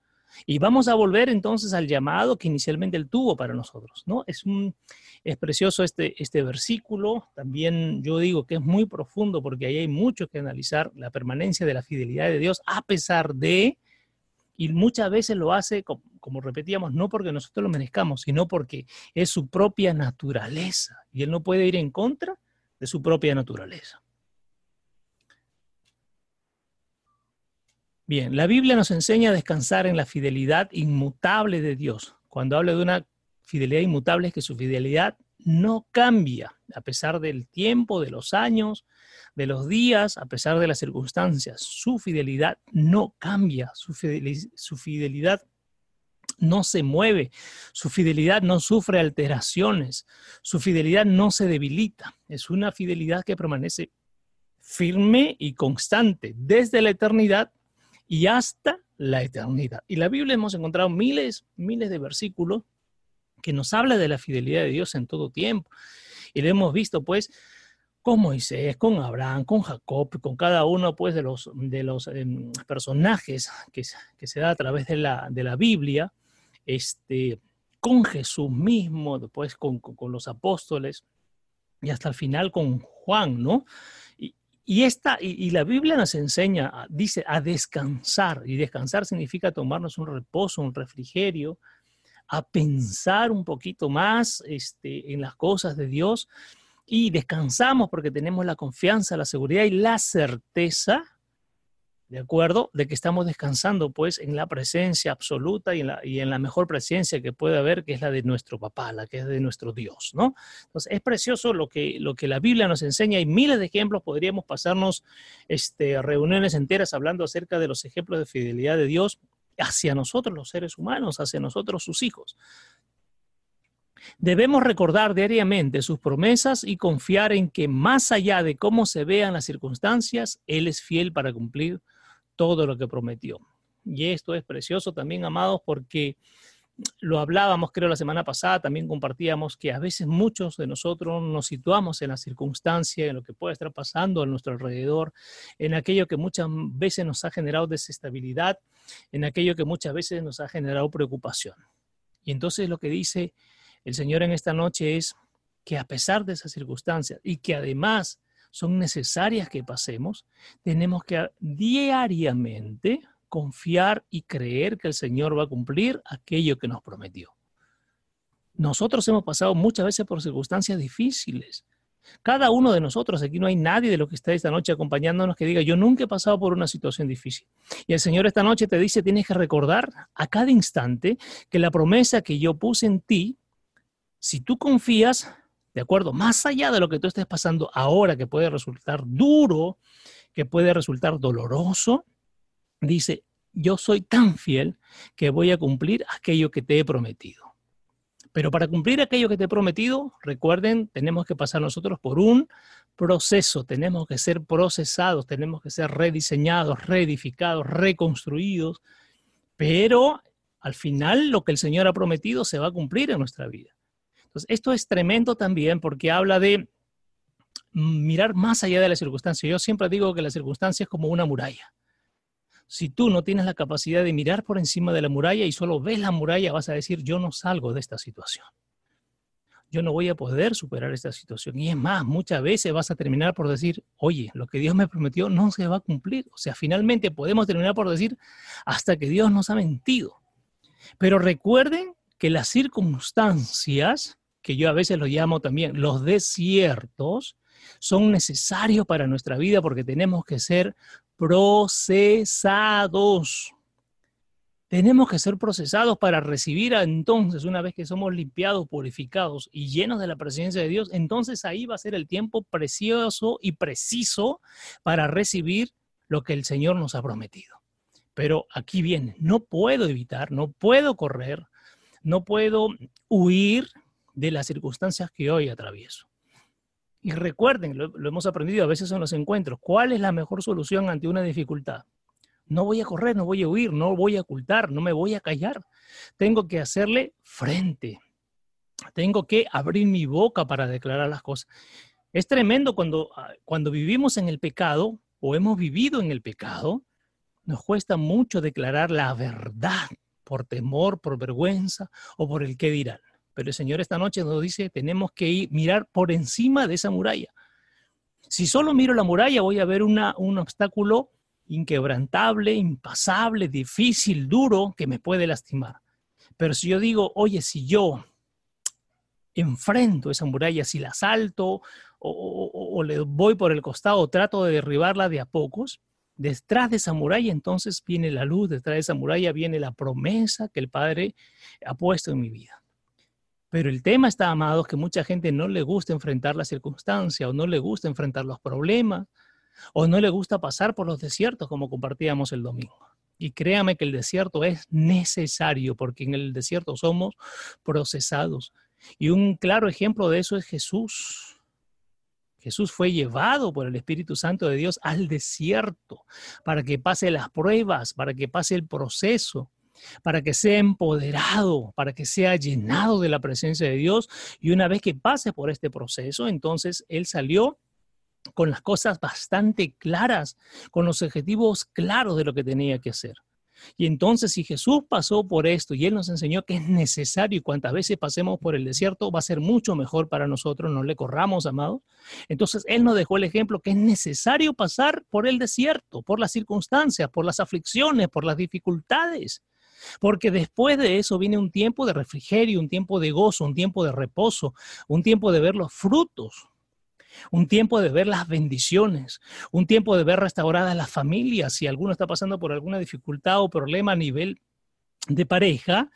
Y vamos a volver entonces al llamado que inicialmente Él tuvo para nosotros, ¿no? Es, un, es precioso este, este versículo, también yo digo que es muy profundo porque ahí hay mucho que analizar, la permanencia de la fidelidad de Dios a pesar de, y muchas veces lo hace, como, repetíamos, no porque nosotros lo merezcamos, sino porque es su propia naturaleza y Él no puede ir en contra de su propia naturaleza. Bien, la Biblia nos enseña a descansar en la fidelidad inmutable de Dios. Cuando habla de una fidelidad inmutable es que su fidelidad no cambia a pesar del tiempo, de los años, de los días, a pesar de las circunstancias. Su fidelidad no cambia, su fidelidad, no se mueve, su fidelidad no sufre alteraciones, su fidelidad no se debilita. Es una fidelidad que permanece firme y constante desde la eternidad y hasta la eternidad. Y la Biblia hemos encontrado miles, miles de versículos que nos habla de la fidelidad de Dios en todo tiempo. Y lo hemos visto pues con Moisés, con Abraham, con Jacob, con cada uno pues de los, de los em, personajes que, que, se da a través de la, de la Biblia, este, con Jesús mismo, después con, con los apóstoles y hasta el final con Juan, ¿no? Y, esta, y, la Biblia nos enseña, dice, a descansar. Y descansar significa tomarnos un reposo, un refrigerio, a pensar un poquito más este, en las cosas de Dios. Y descansamos porque tenemos la confianza, la seguridad y la certeza ¿de acuerdo? De que estamos descansando pues en la presencia absoluta y en la, y en la mejor presencia que puede haber, que es la de nuestro papá, la que es de nuestro Dios, ¿no? Entonces es precioso lo que, lo que la Biblia nos enseña. Hay miles de ejemplos, podríamos pasarnos este, reuniones enteras hablando acerca de los ejemplos de fidelidad de Dios hacia nosotros los seres humanos, hacia nosotros sus hijos. Debemos recordar diariamente sus promesas y confiar en que más allá de cómo se vean las circunstancias, Él es fiel para cumplir todo lo que prometió. Y esto es precioso también, amados, porque lo hablábamos, creo, la semana pasada, también compartíamos que a veces muchos de nosotros nos situamos en la circunstancia, en lo que puede estar pasando a nuestro alrededor, en aquello que muchas veces nos ha generado desestabilidad, en aquello que muchas veces nos ha generado preocupación. Y entonces lo que dice el Señor en esta noche es que a pesar de esas circunstancias y que además son necesarias que pasemos, tenemos que diariamente confiar y creer que el Señor va a cumplir aquello que nos prometió. Nosotros hemos pasado muchas veces por circunstancias difíciles. Cada uno de nosotros, aquí no hay nadie de los que está esta noche acompañándonos que diga, yo nunca he pasado por una situación difícil. Y el Señor esta noche te dice, tienes que recordar a cada instante que la promesa que yo puse en ti, si tú confías, ¿de acuerdo? Más allá de lo que tú estés pasando ahora, que puede resultar duro, que puede resultar doloroso, dice, yo soy tan fiel que voy a cumplir aquello que te he prometido. Pero para cumplir aquello que te he prometido, recuerden, tenemos que pasar nosotros por un proceso, tenemos que ser procesados, tenemos que ser rediseñados, reedificados, reconstruidos, pero al final lo que el Señor ha prometido se va a cumplir en nuestra vida esto es tremendo también porque habla de mirar más allá de la circunstancia. Yo siempre digo que la circunstancia es como una muralla. Si tú no tienes la capacidad de mirar por encima de la muralla y solo ves la muralla, vas a decir, yo no salgo de esta situación. Yo no voy a poder superar esta situación. Y es más, muchas veces vas a terminar por decir, oye, lo que Dios me prometió no se va a cumplir. O sea, finalmente podemos terminar por decir, hasta que Dios nos ha mentido. Pero recuerden que las circunstancias que yo a veces los llamo también los desiertos, son necesarios para nuestra vida porque tenemos que ser procesados. Tenemos que ser procesados para recibir entonces, una vez que somos limpiados, purificados y llenos de la presencia de Dios, entonces ahí va a ser el tiempo precioso y preciso para recibir lo que el Señor nos ha prometido. Pero aquí viene, no puedo evitar, no puedo correr, no puedo huir de las circunstancias que hoy atravieso. Y recuerden, lo, hemos aprendido a veces en los encuentros, ¿cuál es la mejor solución ante una dificultad? No voy a correr, no voy a huir, no voy a ocultar, no me voy a callar. Tengo que hacerle frente. Tengo que abrir mi boca para declarar las cosas. Es tremendo cuando, ah, cuando vivimos en el pecado o hemos vivido en el pecado, nos cuesta mucho declarar la verdad por temor, por vergüenza o por el qué dirán. Pero el Señor esta noche nos dice, tenemos que ir, mirar por encima de esa muralla. Si solo miro la muralla, voy a ver una, un obstáculo inquebrantable, impasable, difícil, duro, que me puede lastimar. Pero si yo digo, oye, si yo enfrento esa muralla, si la salto o, le voy por el costado, trato de derribarla de a pocos, detrás de esa muralla entonces viene la luz, detrás de esa muralla viene la promesa que el Padre ha puesto en mi vida. Pero el tema está, amados, que mucha gente no le gusta enfrentar la circunstancia o no le gusta enfrentar los problemas o no le gusta pasar por los desiertos como compartíamos el domingo. Y créame que el desierto es necesario porque en el desierto somos procesados. Y un claro ejemplo de eso es Jesús. Jesús fue llevado por el Espíritu Santo de Dios al desierto para que pase las pruebas, para que pase el proceso, para que sea empoderado, para que sea llenado de la presencia de Dios. Y una vez que pase por este proceso, entonces Él salió con las cosas bastante claras, con los objetivos claros de lo que tenía que hacer. Y entonces si Jesús pasó por esto y Él nos enseñó que es necesario y cuantas veces pasemos por el desierto va a ser mucho mejor para nosotros, no le corramos, amados. Entonces Él nos dejó el ejemplo que es necesario pasar por el desierto, por las circunstancias, por las aflicciones, por las dificultades. Porque después de eso viene un tiempo de refrigerio, un tiempo de gozo, un tiempo de reposo, un tiempo de ver los frutos un tiempo de ver las bendiciones, un tiempo de ver restauradas las familias. Si alguno está pasando por alguna dificultad o problema a nivel de pareja,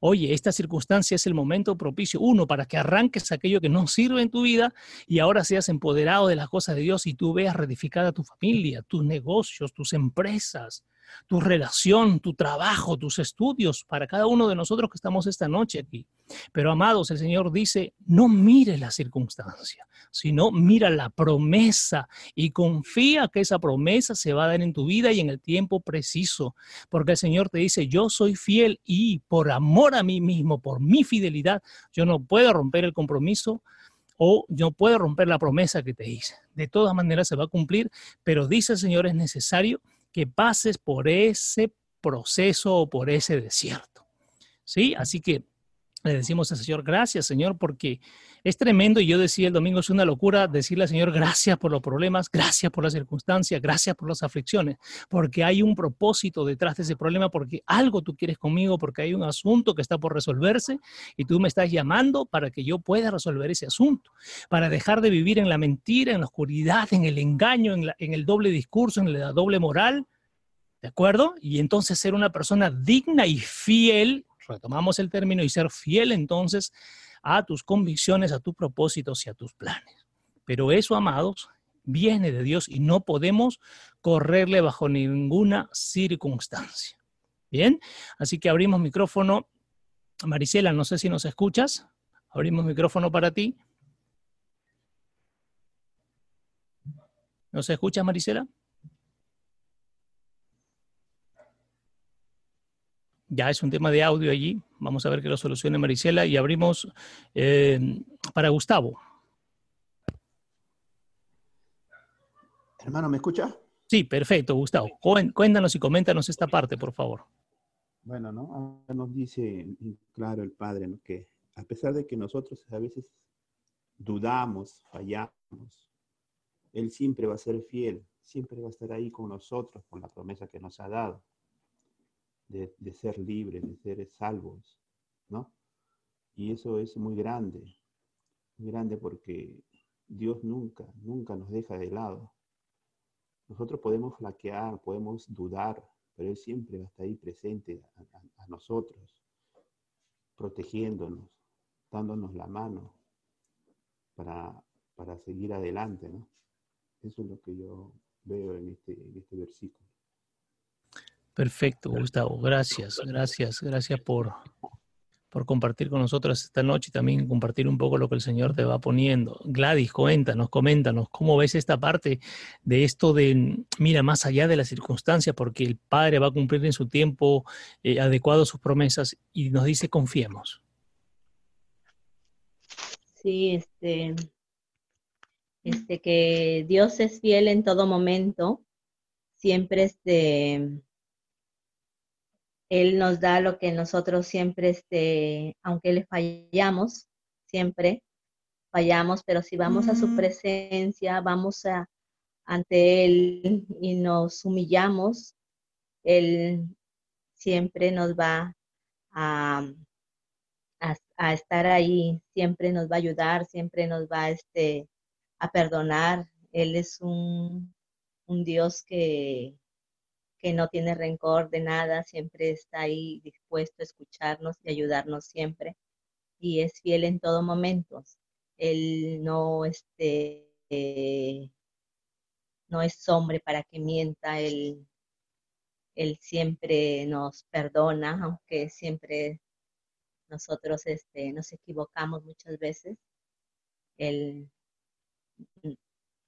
oye, esta circunstancia es el momento propicio, uno, para que arranques aquello que no sirve en tu vida y ahora seas empoderado de las cosas de Dios y tú veas reedificada tu familia, tus negocios, tus empresas, tu relación, tu trabajo, tus estudios, para cada uno de nosotros que estamos esta noche aquí. Pero amados, el Señor dice, no mires la circunstancia, sino mira la promesa y confía que esa promesa se va a dar en tu vida y en el tiempo preciso, porque el Señor te dice, yo soy fiel y por amor a mí mismo, por mi fidelidad, yo no puedo romper el compromiso o yo puedo romper la promesa que te hice. De todas maneras se va a cumplir, pero dice el Señor, es necesario que pases por ese proceso o por ese desierto. ¿Sí? Así que le decimos al Señor, gracias Señor, porque es tremendo y yo decía el domingo, es una locura decirle al Señor, gracias por los problemas, gracias por las circunstancias, gracias por las aflicciones, porque hay un propósito detrás de ese problema, porque algo tú quieres conmigo, porque hay un asunto que está por resolverse y tú me estás llamando para que yo pueda resolver ese asunto, para dejar de vivir en la mentira, en la oscuridad, en el engaño, en, en el doble discurso, en la doble moral. ¿De acuerdo? Y entonces ser una persona digna y fiel retomamos el término, y ser fiel entonces a tus convicciones, a tus propósitos y a tus planes. Pero eso, amados, viene de Dios y no podemos correrle bajo ninguna circunstancia. Bien, así que abrimos micrófono. Marisela, no sé si nos escuchas. Abrimos micrófono para ti. ¿Nos escuchas, Marisela? Ya es un tema de audio allí. Vamos a ver que lo solucione Marisela y abrimos eh, para Gustavo. Hermano, ¿me escucha? Sí, perfecto, Gustavo. Cuéntanos y coméntanos esta parte, por favor. Bueno, ¿no? nos dice claro el Padre, ¿no? Que a pesar de que nosotros a veces dudamos, fallamos, Él siempre va a ser fiel, siempre va a estar ahí con nosotros, con la promesa que nos ha dado de, ser libres, de ser salvos, ¿no? Y eso es muy grande, muy grande porque Dios nunca, nunca nos deja de lado. Nosotros podemos flaquear, podemos dudar, pero Él siempre va a estar ahí presente a, nosotros, protegiéndonos, dándonos la mano para, para seguir adelante, ¿no? Eso es lo que yo veo en este, en este versículo. Perfecto, Gustavo. Gracias, gracias, gracias por, por compartir con nosotros esta noche y también compartir un poco lo que el Señor te va poniendo. Gladys, cuéntanos, coméntanos, ¿cómo ves esta parte de esto de, mira, más allá de las circunstancias, porque el Padre va a cumplir en su tiempo eh, adecuado sus promesas y nos dice, confiemos? Sí, este, este, que Dios es fiel en todo momento, siempre este Él nos da lo que nosotros siempre, este, aunque le fallamos, siempre fallamos, pero si vamos a su presencia, vamos a, ante Él y nos humillamos, Él siempre nos va a, a, estar ahí, siempre nos va a ayudar, siempre nos va este, a perdonar. Él es un, un Dios que, que no tiene rencor de nada, siempre está ahí dispuesto a escucharnos y ayudarnos siempre. Y es fiel en todo momento. Él no, este, no es hombre para que mienta, él, él siempre nos perdona, aunque siempre nosotros este, nos equivocamos muchas veces. Él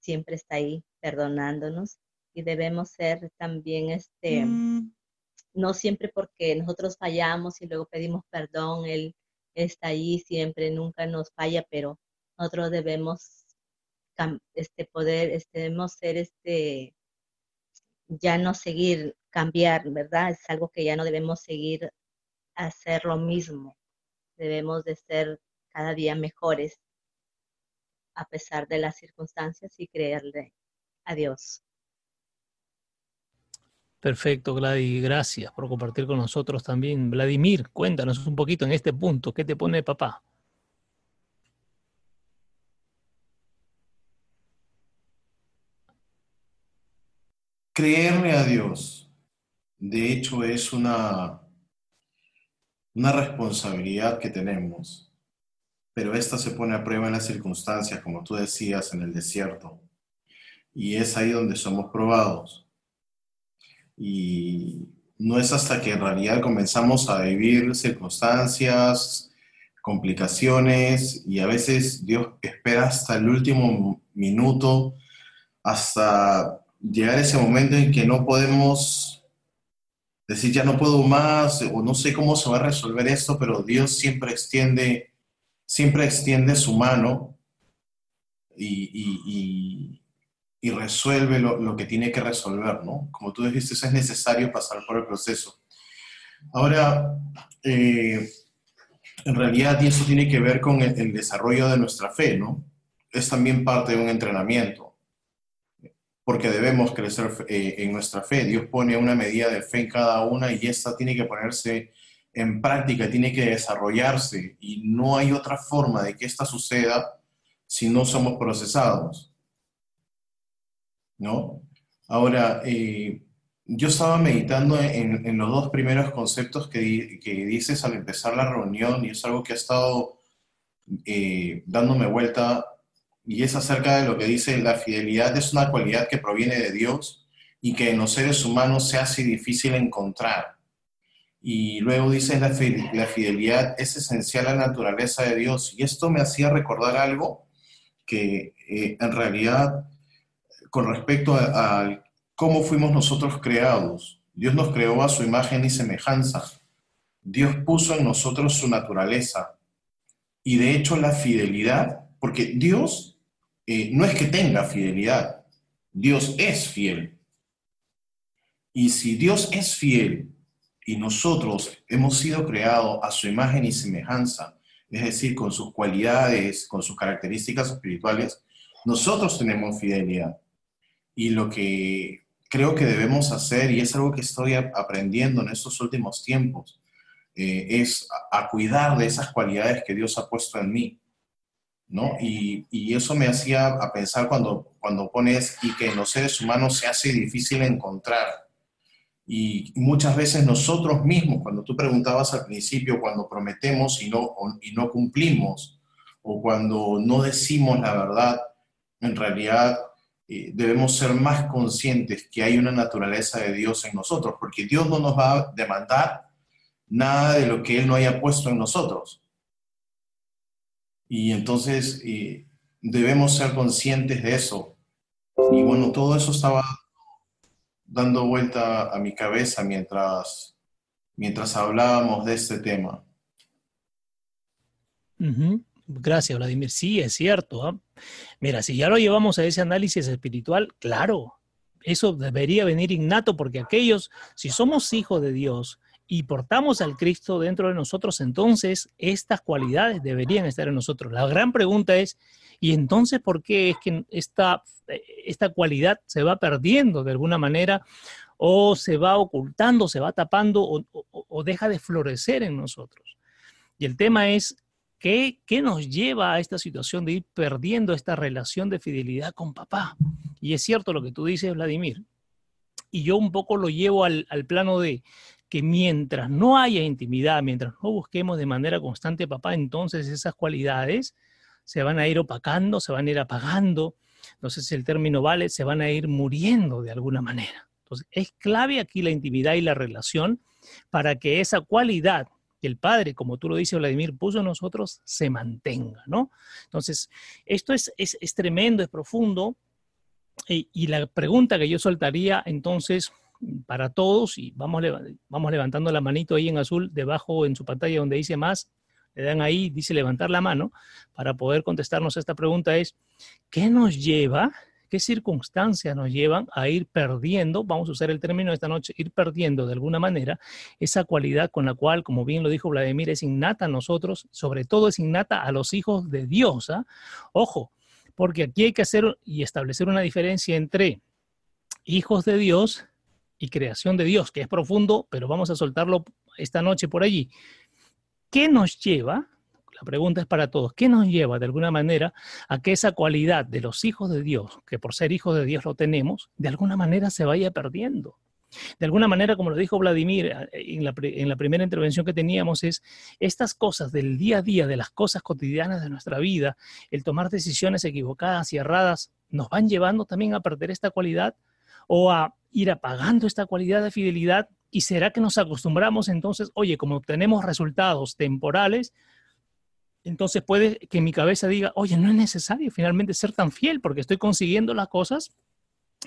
siempre está ahí perdonándonos y debemos ser también, este, mm. no siempre porque nosotros fallamos y luego pedimos perdón, Él está ahí siempre, nunca nos falla, pero nosotros debemos este, poder, este, debemos ser, este, ya no seguir, cambiar, ¿verdad? Es algo que ya no debemos seguir hacer lo mismo. Debemos de ser cada día mejores a pesar de las circunstancias y creerle a Dios. Perfecto, Gladys, gracias por compartir con nosotros también. Vladimir, cuéntanos un poquito en este punto, ¿qué te pone papá? Creerle a Dios, de hecho, es una, una responsabilidad que tenemos, pero esta se pone a prueba en las circunstancias, como tú decías, en el desierto, y es ahí donde somos probados y no es hasta que en realidad comenzamos a vivir circunstancias, complicaciones y a veces Dios espera hasta el último minuto, hasta llegar ese momento en que no podemos decir ya no puedo más o no sé cómo se va a resolver esto, pero Dios siempre extiende, siempre extiende su mano y, y resuelve lo, que tiene que resolver, ¿no? Como tú dijiste, es necesario pasar por el proceso. Ahora, eh, en realidad, y eso tiene que ver con el, desarrollo de nuestra fe, ¿no? Es también parte de un entrenamiento, porque debemos crecer eh, en nuestra fe. Dios pone una medida de fe en cada una y esta tiene que ponerse en práctica, tiene que desarrollarse y no hay otra forma de que esta suceda si no somos procesados. ¿No? Ahora, eh, yo estaba meditando en, los dos primeros conceptos que, dices al empezar la reunión y es algo que ha estado eh, dándome vuelta y es acerca de lo que dice la fidelidad es una cualidad que proviene de Dios y que en los seres humanos se hace difícil encontrar. Y luego dice la, la fidelidad es esencial a la naturaleza de Dios. Y esto me hacía recordar algo que eh, en realidad con respecto a, cómo fuimos nosotros creados. Dios nos creó a su imagen y semejanza. Dios puso en nosotros su naturaleza. Y de hecho la fidelidad, porque Dios eh, no es que tenga fidelidad, Dios es fiel. Y si Dios es fiel y nosotros hemos sido creados a su imagen y semejanza, es decir, con sus cualidades, con sus características espirituales, nosotros tenemos fidelidad. Y lo que creo que debemos hacer, y es algo que estoy aprendiendo en estos últimos tiempos, eh, es a, cuidar de esas cualidades que Dios ha puesto en mí. ¿no? Y, y, eso me hacía a pensar cuando, cuando pones y que en los seres humanos se hace difícil encontrar. Y muchas veces nosotros mismos, cuando tú preguntabas al principio, cuando prometemos y no, y no cumplimos, o cuando no decimos la verdad, en realidad eh, debemos ser más conscientes que hay una naturaleza de Dios en nosotros, porque Dios no nos va a demandar nada de lo que Él no haya puesto en nosotros. Y entonces eh, debemos ser conscientes de eso. Y bueno, todo eso estaba dando vuelta a mi cabeza mientras, mientras hablábamos de este tema. Gracias, Vladimir. Sí, es cierto. ¿ah? Mira, si ya lo llevamos a ese análisis espiritual, claro, eso debería venir innato porque aquellos, si somos hijos de Dios y portamos al Cristo dentro de nosotros, entonces estas cualidades deberían estar en nosotros. La gran pregunta es, ¿y entonces por qué es que esta, esta cualidad se va perdiendo de alguna manera o se va ocultando, se va tapando o, o deja de florecer en nosotros? Y el tema es, ¿qué, ¿qué nos lleva a esta situación de ir perdiendo esta relación de fidelidad con papá? Y es cierto lo que tú dices, Vladimir. Y yo un poco lo llevo al, al plano de que mientras no haya intimidad, mientras no busquemos de manera constante papá, entonces esas cualidades se van a ir opacando, se van a ir apagando, no sé si el término vale, se van a ir muriendo de alguna manera. Entonces, es clave aquí la intimidad y la relación para que esa cualidad que el Padre, como tú lo dices, Vladimir, puso en nosotros, se mantenga, ¿no? Entonces, esto es, es, es tremendo, es profundo. Y, y, la pregunta que yo soltaría entonces para todos, y vamos, vamos levantando la manito ahí en azul, debajo en su pantalla donde dice más, le dan ahí, dice levantar la mano, para poder contestarnos esta pregunta es, ¿qué nos lleva, qué circunstancias nos llevan a ir perdiendo, vamos a usar el término esta noche, ir perdiendo de alguna manera esa cualidad con la cual, como bien lo dijo Vladimir, es innata a nosotros, sobre todo es innata a los hijos de Dios. ¿ah? Ojo, porque aquí hay que hacer y establecer una diferencia entre hijos de Dios y creación de Dios, que es profundo, pero vamos a soltarlo esta noche por allí. ¿Qué nos lleva? La pregunta es para todos. ¿Qué nos lleva de alguna manera a que esa cualidad de los hijos de Dios, que por ser hijos de Dios lo tenemos, de alguna manera se vaya perdiendo? De alguna manera, como lo dijo Vladimir eh, en la, primera intervención que teníamos, es estas cosas del día a día, de las cosas cotidianas de nuestra vida, el tomar decisiones equivocadas y erradas, nos van llevando también a perder esta cualidad o a ir apagando esta cualidad de fidelidad y será que nos acostumbramos entonces, oye, como obtenemos resultados temporales, entonces puede que mi cabeza diga, oye, no es necesario finalmente ser tan fiel porque estoy consiguiendo las cosas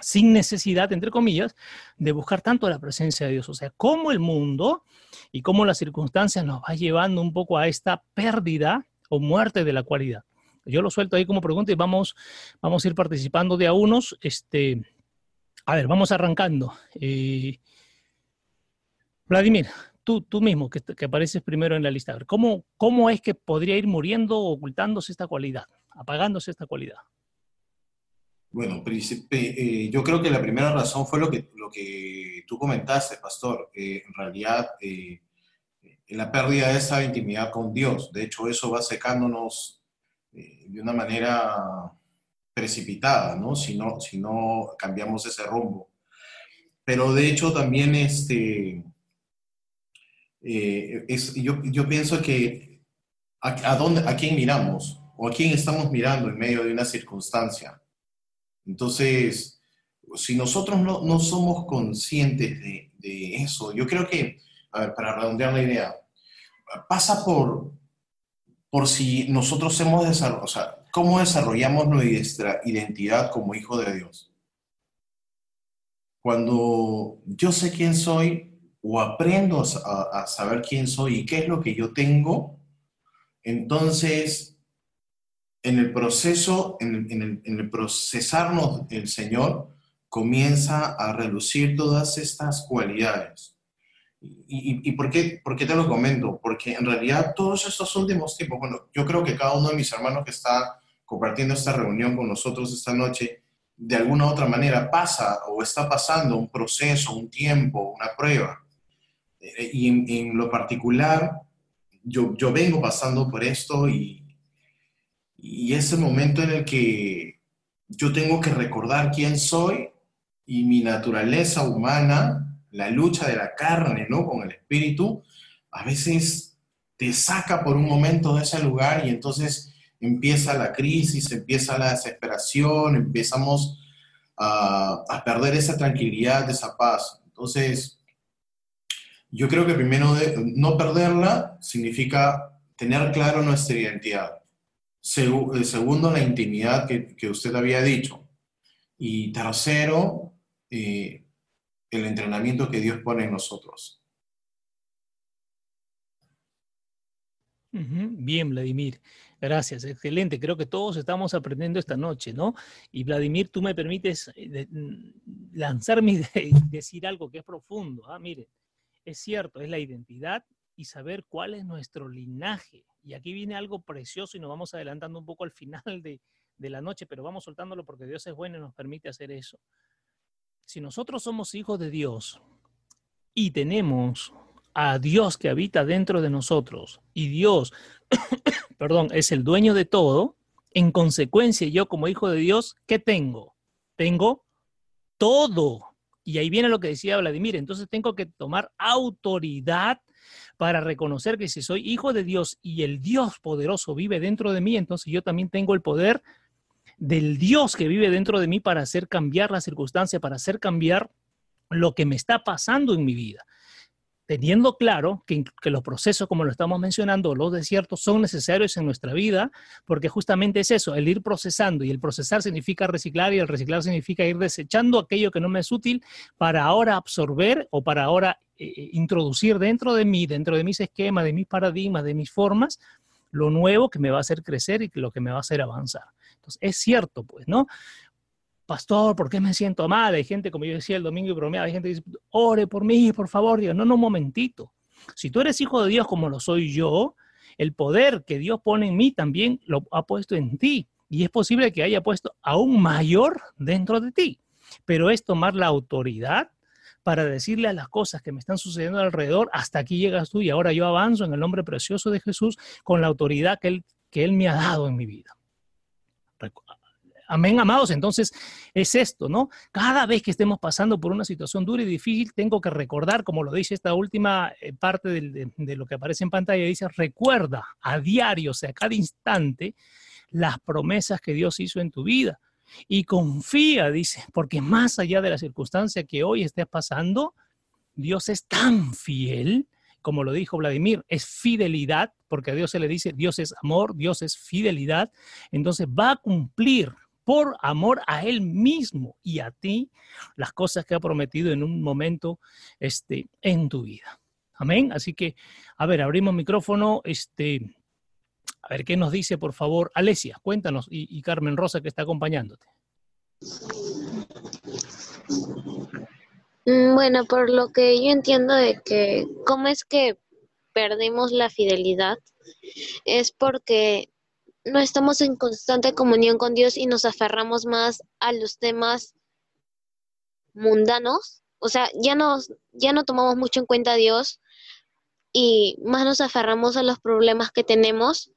sin necesidad, entre comillas, de buscar tanto la presencia de Dios. O sea, cómo el mundo y cómo las circunstancias nos va llevando un poco a esta pérdida o muerte de la cualidad. Yo lo suelto ahí como pregunta y vamos, vamos a ir participando de a unos. Este, a ver, vamos arrancando. Eh, Vladimir, tú, tú mismo, que, que, apareces primero en la lista, ¿cómo, ¿cómo es que podría ir muriendo o ocultándose esta cualidad, apagándose esta cualidad? Bueno, eh, yo creo que la primera razón fue lo que, lo que tú comentaste, pastor. Eh, en realidad, eh, la pérdida de esa intimidad con Dios. De hecho, eso va secándonos eh, de una manera precipitada, ¿no? Si no, si no cambiamos ese rumbo. Pero de hecho también este, eh, es, yo, yo, pienso que a, dónde, a quién miramos o a quién estamos mirando en medio de una circunstancia. Entonces, si nosotros no, no somos conscientes de, de, eso, yo creo que, para redondear la idea, pasa por, por si nosotros hemos desarrollado, o sea, ¿Cómo desarrollamos nuestra identidad como hijo de Dios? Cuando yo sé quién soy o aprendo a, a saber quién soy y qué es lo que yo tengo, entonces en el proceso, en, en, el, en el procesarnos el Señor, comienza a relucir todas estas cualidades. ¿Y, y, por, qué, por, qué, te lo comento? Porque en realidad todos estos últimos tiempos, bueno, yo creo que cada uno de mis hermanos que está compartiendo esta reunión con nosotros esta noche, de alguna u otra manera pasa o está pasando un proceso, un tiempo, una prueba. Eh, y en, lo particular, yo, yo, vengo pasando por esto y, y ese momento en el que yo tengo que recordar quién soy y mi naturaleza humana, la lucha de la carne, ¿no? Con el espíritu, a veces te saca por un momento de ese lugar y entonces empieza la crisis, empieza la desesperación, empezamos a, a perder esa tranquilidad, esa paz. Entonces, yo creo que primero de, no perderla significa tener claro nuestra identidad. el segundo, la intimidad que, que, usted había dicho. Y tercero, eh, el entrenamiento que Dios pone en nosotros. Bien, Vladimir. Gracias, excelente. Creo que todos estamos aprendiendo esta noche, ¿no? Y Vladimir, tú me permites eh, mm, lanzarme y decir algo que es profundo. Ah, mire, Es cierto, es la identidad y saber cuál es nuestro linaje. Y aquí viene algo precioso y nos vamos adelantando un poco al final de, de la noche, pero vamos soltándolo porque Dios es bueno y nos permite hacer eso. Si nosotros somos hijos de Dios y tenemos a Dios que habita dentro de nosotros y Dios, perdón, es el dueño de todo, en consecuencia yo como hijo de Dios, ¿qué tengo? Tengo todo. Y ahí viene lo que decía Vladimir, entonces tengo que tomar autoridad para reconocer que si soy hijo de Dios y el Dios poderoso vive dentro de mí, entonces yo también tengo el poder del Dios que vive dentro de mí para hacer cambiar la circunstancia, para hacer cambiar lo que me está pasando en mi vida teniendo claro que, los procesos, como lo estamos mencionando, los desiertos son necesarios en nuestra vida, porque justamente es eso, el ir procesando, y el procesar significa reciclar, y el reciclar significa ir desechando aquello que no me es útil para ahora absorber o para ahora eh, eh, introducir dentro de mí, dentro de mis esquemas, de mis paradigmas, de mis formas, lo nuevo que me va a hacer crecer y lo que me va a hacer avanzar. Entonces, es cierto, pues, ¿no? Pastor, ¿por qué me siento mal? Hay gente, como yo decía el domingo y bromeaba, hay gente que dice, ore por mí, por favor. Digo, no, no, un momentito. Si tú eres hijo de Dios como lo soy yo, el poder que Dios pone en mí también lo ha puesto en ti. Y es posible que haya puesto aún mayor dentro de ti. Pero es tomar la autoridad para decirle a las cosas que me están sucediendo alrededor, hasta aquí llegas tú y ahora yo avanzo en el nombre precioso de Jesús con la autoridad que Él, que él me ha dado en mi vida. Amén, amados. Entonces, es esto, ¿no? Cada vez que estemos pasando por una situación dura y difícil, tengo que recordar, como lo dice esta última eh, parte de, lo que aparece en pantalla, dice, recuerda a diario, o sea, cada instante, las promesas que Dios hizo en tu vida. Y confía, dice, porque más allá de la circunstancia que hoy estés pasando, Dios es tan fiel como lo dijo Vladimir, es fidelidad, porque a Dios se le dice, Dios es amor, Dios es fidelidad, entonces va a cumplir por amor a Él mismo y a ti las cosas que ha prometido en un momento este, en tu vida. Amén. Así que, a ver, abrimos micrófono. Este, a ver qué nos dice, por favor, Alesia, cuéntanos, y, Carmen Rosa que está acompañándote. Mm, bueno, por lo que yo entiendo de que, ¿cómo es que perdemos la fidelidad? Es porque no estamos en constante comunión con Dios y nos aferramos más a los temas mundanos, o sea, ya nos ya no tomamos mucho en cuenta a Dios y más nos aferramos a los problemas que tenemos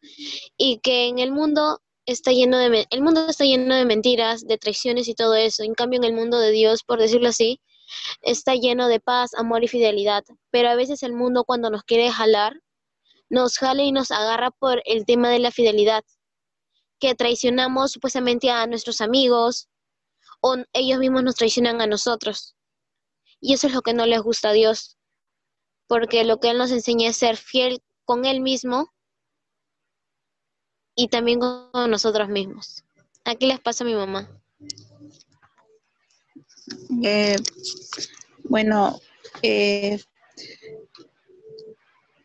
y que en el mundo está lleno de el mundo está lleno de mentiras, de traiciones y todo eso. En cambio, en el mundo de Dios, por decirlo así, está lleno de paz, amor y fidelidad. Pero a veces el mundo cuando nos quiere jalar, nos jala y nos agarra por el tema de la fidelidad que traicionamos supuestamente a nuestros amigos o ellos mismos nos traicionan a nosotros. Y eso es lo que no les gusta a Dios, porque lo que Él nos enseña es ser fiel con Él mismo y también con nosotros mismos. Aquí les pasa a mi mamá. Eh, bueno, eh,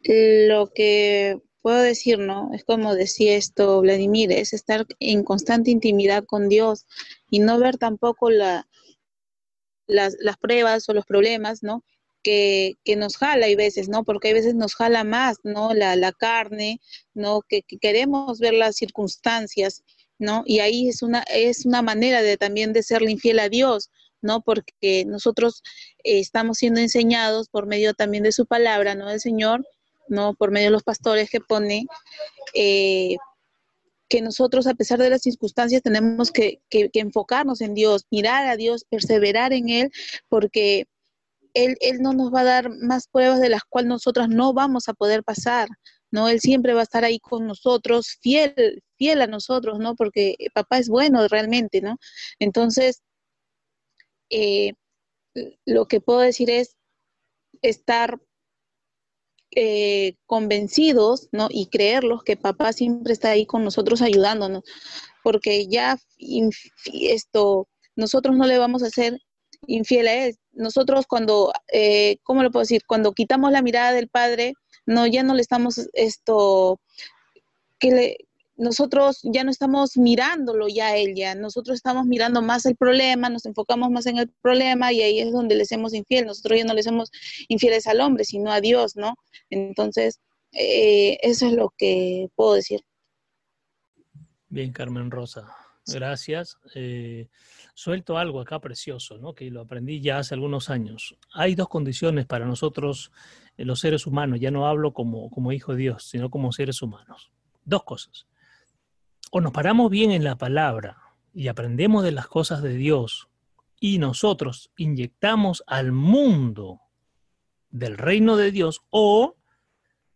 lo que puedo decir, ¿no? Es como decía esto Vladimir, es estar en constante intimidad con Dios y no ver tampoco la, las, pruebas o los problemas, ¿no? Que, nos jala hay veces, ¿no? Porque hay veces nos jala más, ¿no? La, carne, ¿no? Que, que, queremos ver las circunstancias, ¿no? Y ahí es una, es una manera de también de serle infiel a Dios, ¿no? Porque nosotros eh, estamos siendo enseñados por medio también de su palabra, ¿no? El Señor, ¿no? Por medio de los pastores que pone, eh, que nosotros, a pesar de las circunstancias, tenemos que, enfocarnos en Dios, mirar a Dios, perseverar en Él, porque él, él, no nos va a dar más pruebas de las cuales nosotras no vamos a poder pasar, ¿no? Él siempre va a estar ahí con nosotros, fiel, fiel a nosotros, ¿no? Porque papá es bueno realmente, ¿no? Entonces, eh, lo que puedo decir es estar eh, convencidos, ¿no? Y creerlos que papá siempre está ahí con nosotros ayudándonos, porque ya esto, nosotros no le vamos a ser infiel a él. Nosotros cuando, eh, ¿cómo lo puedo decir? Cuando quitamos la mirada del padre, no, ya no le estamos esto, que le, nosotros ya no estamos mirándolo ya a él, ya nosotros estamos mirando más el problema, nos enfocamos más en el problema y ahí es donde le hacemos infiel. Nosotros ya no le hacemos infieles al hombre, sino a Dios, ¿no? Entonces, eh, eso es lo que puedo decir. Bien, Carmen Rosa, gracias. Eh, suelto algo acá precioso, ¿no? que lo aprendí ya hace algunos años. Hay dos condiciones para nosotros, eh, los seres humanos, ya no hablo como, como hijo de Dios, sino como seres humanos. Dos cosas. O nos paramos bien en la palabra y aprendemos de las cosas de Dios y nosotros inyectamos al mundo del reino de Dios, o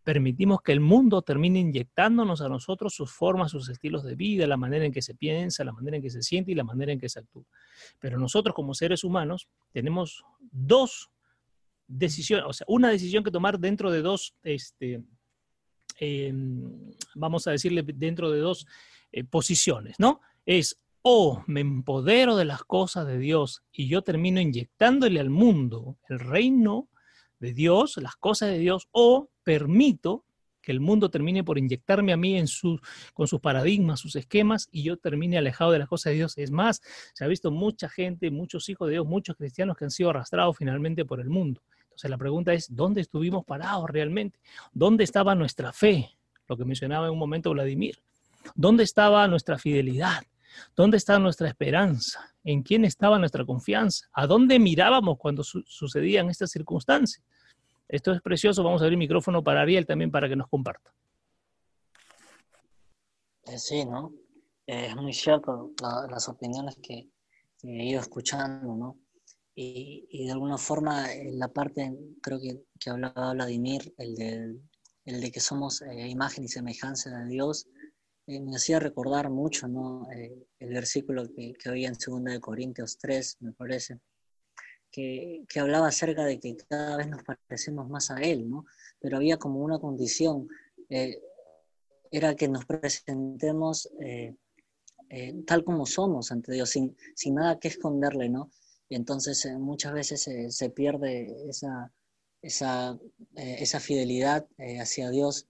permitimos que el mundo termine inyectándonos a nosotros sus formas, sus estilos de vida, la manera en que se piensa, la manera en que se siente y la manera en que se actúa. Pero nosotros como seres humanos tenemos dos decisiones, o sea, una decisión que tomar dentro de dos, este, em, vamos a decirle, dentro de dos eh, posiciones, ¿no? Es o me empodero de las cosas de Dios y yo termino inyectándole al mundo el reino de Dios, las cosas de Dios, o permito que el mundo termine por inyectarme a mí en su, con sus paradigmas, sus esquemas, y yo termine alejado de las cosas de Dios. Es más, se ha visto mucha gente, muchos hijos de Dios, muchos cristianos que han sido arrastrados finalmente por el mundo. Entonces la pregunta es, ¿dónde estuvimos parados realmente? ¿Dónde estaba nuestra fe? Lo que mencionaba en un momento Vladimir. ¿Dónde estaba nuestra fidelidad? ¿Dónde estaba nuestra esperanza? ¿En quién estaba nuestra confianza? ¿A dónde mirábamos cuando sucedían estas circunstancias? Esto es precioso. Vamos a abrir micrófono para Ariel también para que nos comparta. Eh, sí, ¿no? Eh, es muy cierto las opiniones que, he ido escuchando, ¿no? Y, de alguna forma, en la parte, creo que, que hablaba Vladimir, el de, el de que somos eh, imagen y semejanza de Dios, me hacía recordar mucho, ¿no? el versículo que, que oía en 2 de Corintios 3, me parece, que, hablaba acerca de que cada vez nos parecemos más a Él, ¿no? Pero había como una condición, eh, era que nos presentemos eh, eh, tal como somos ante Dios, sin, nada que esconderle, ¿no? Y entonces muchas veces se pierde esa fidelidad hacia Dios,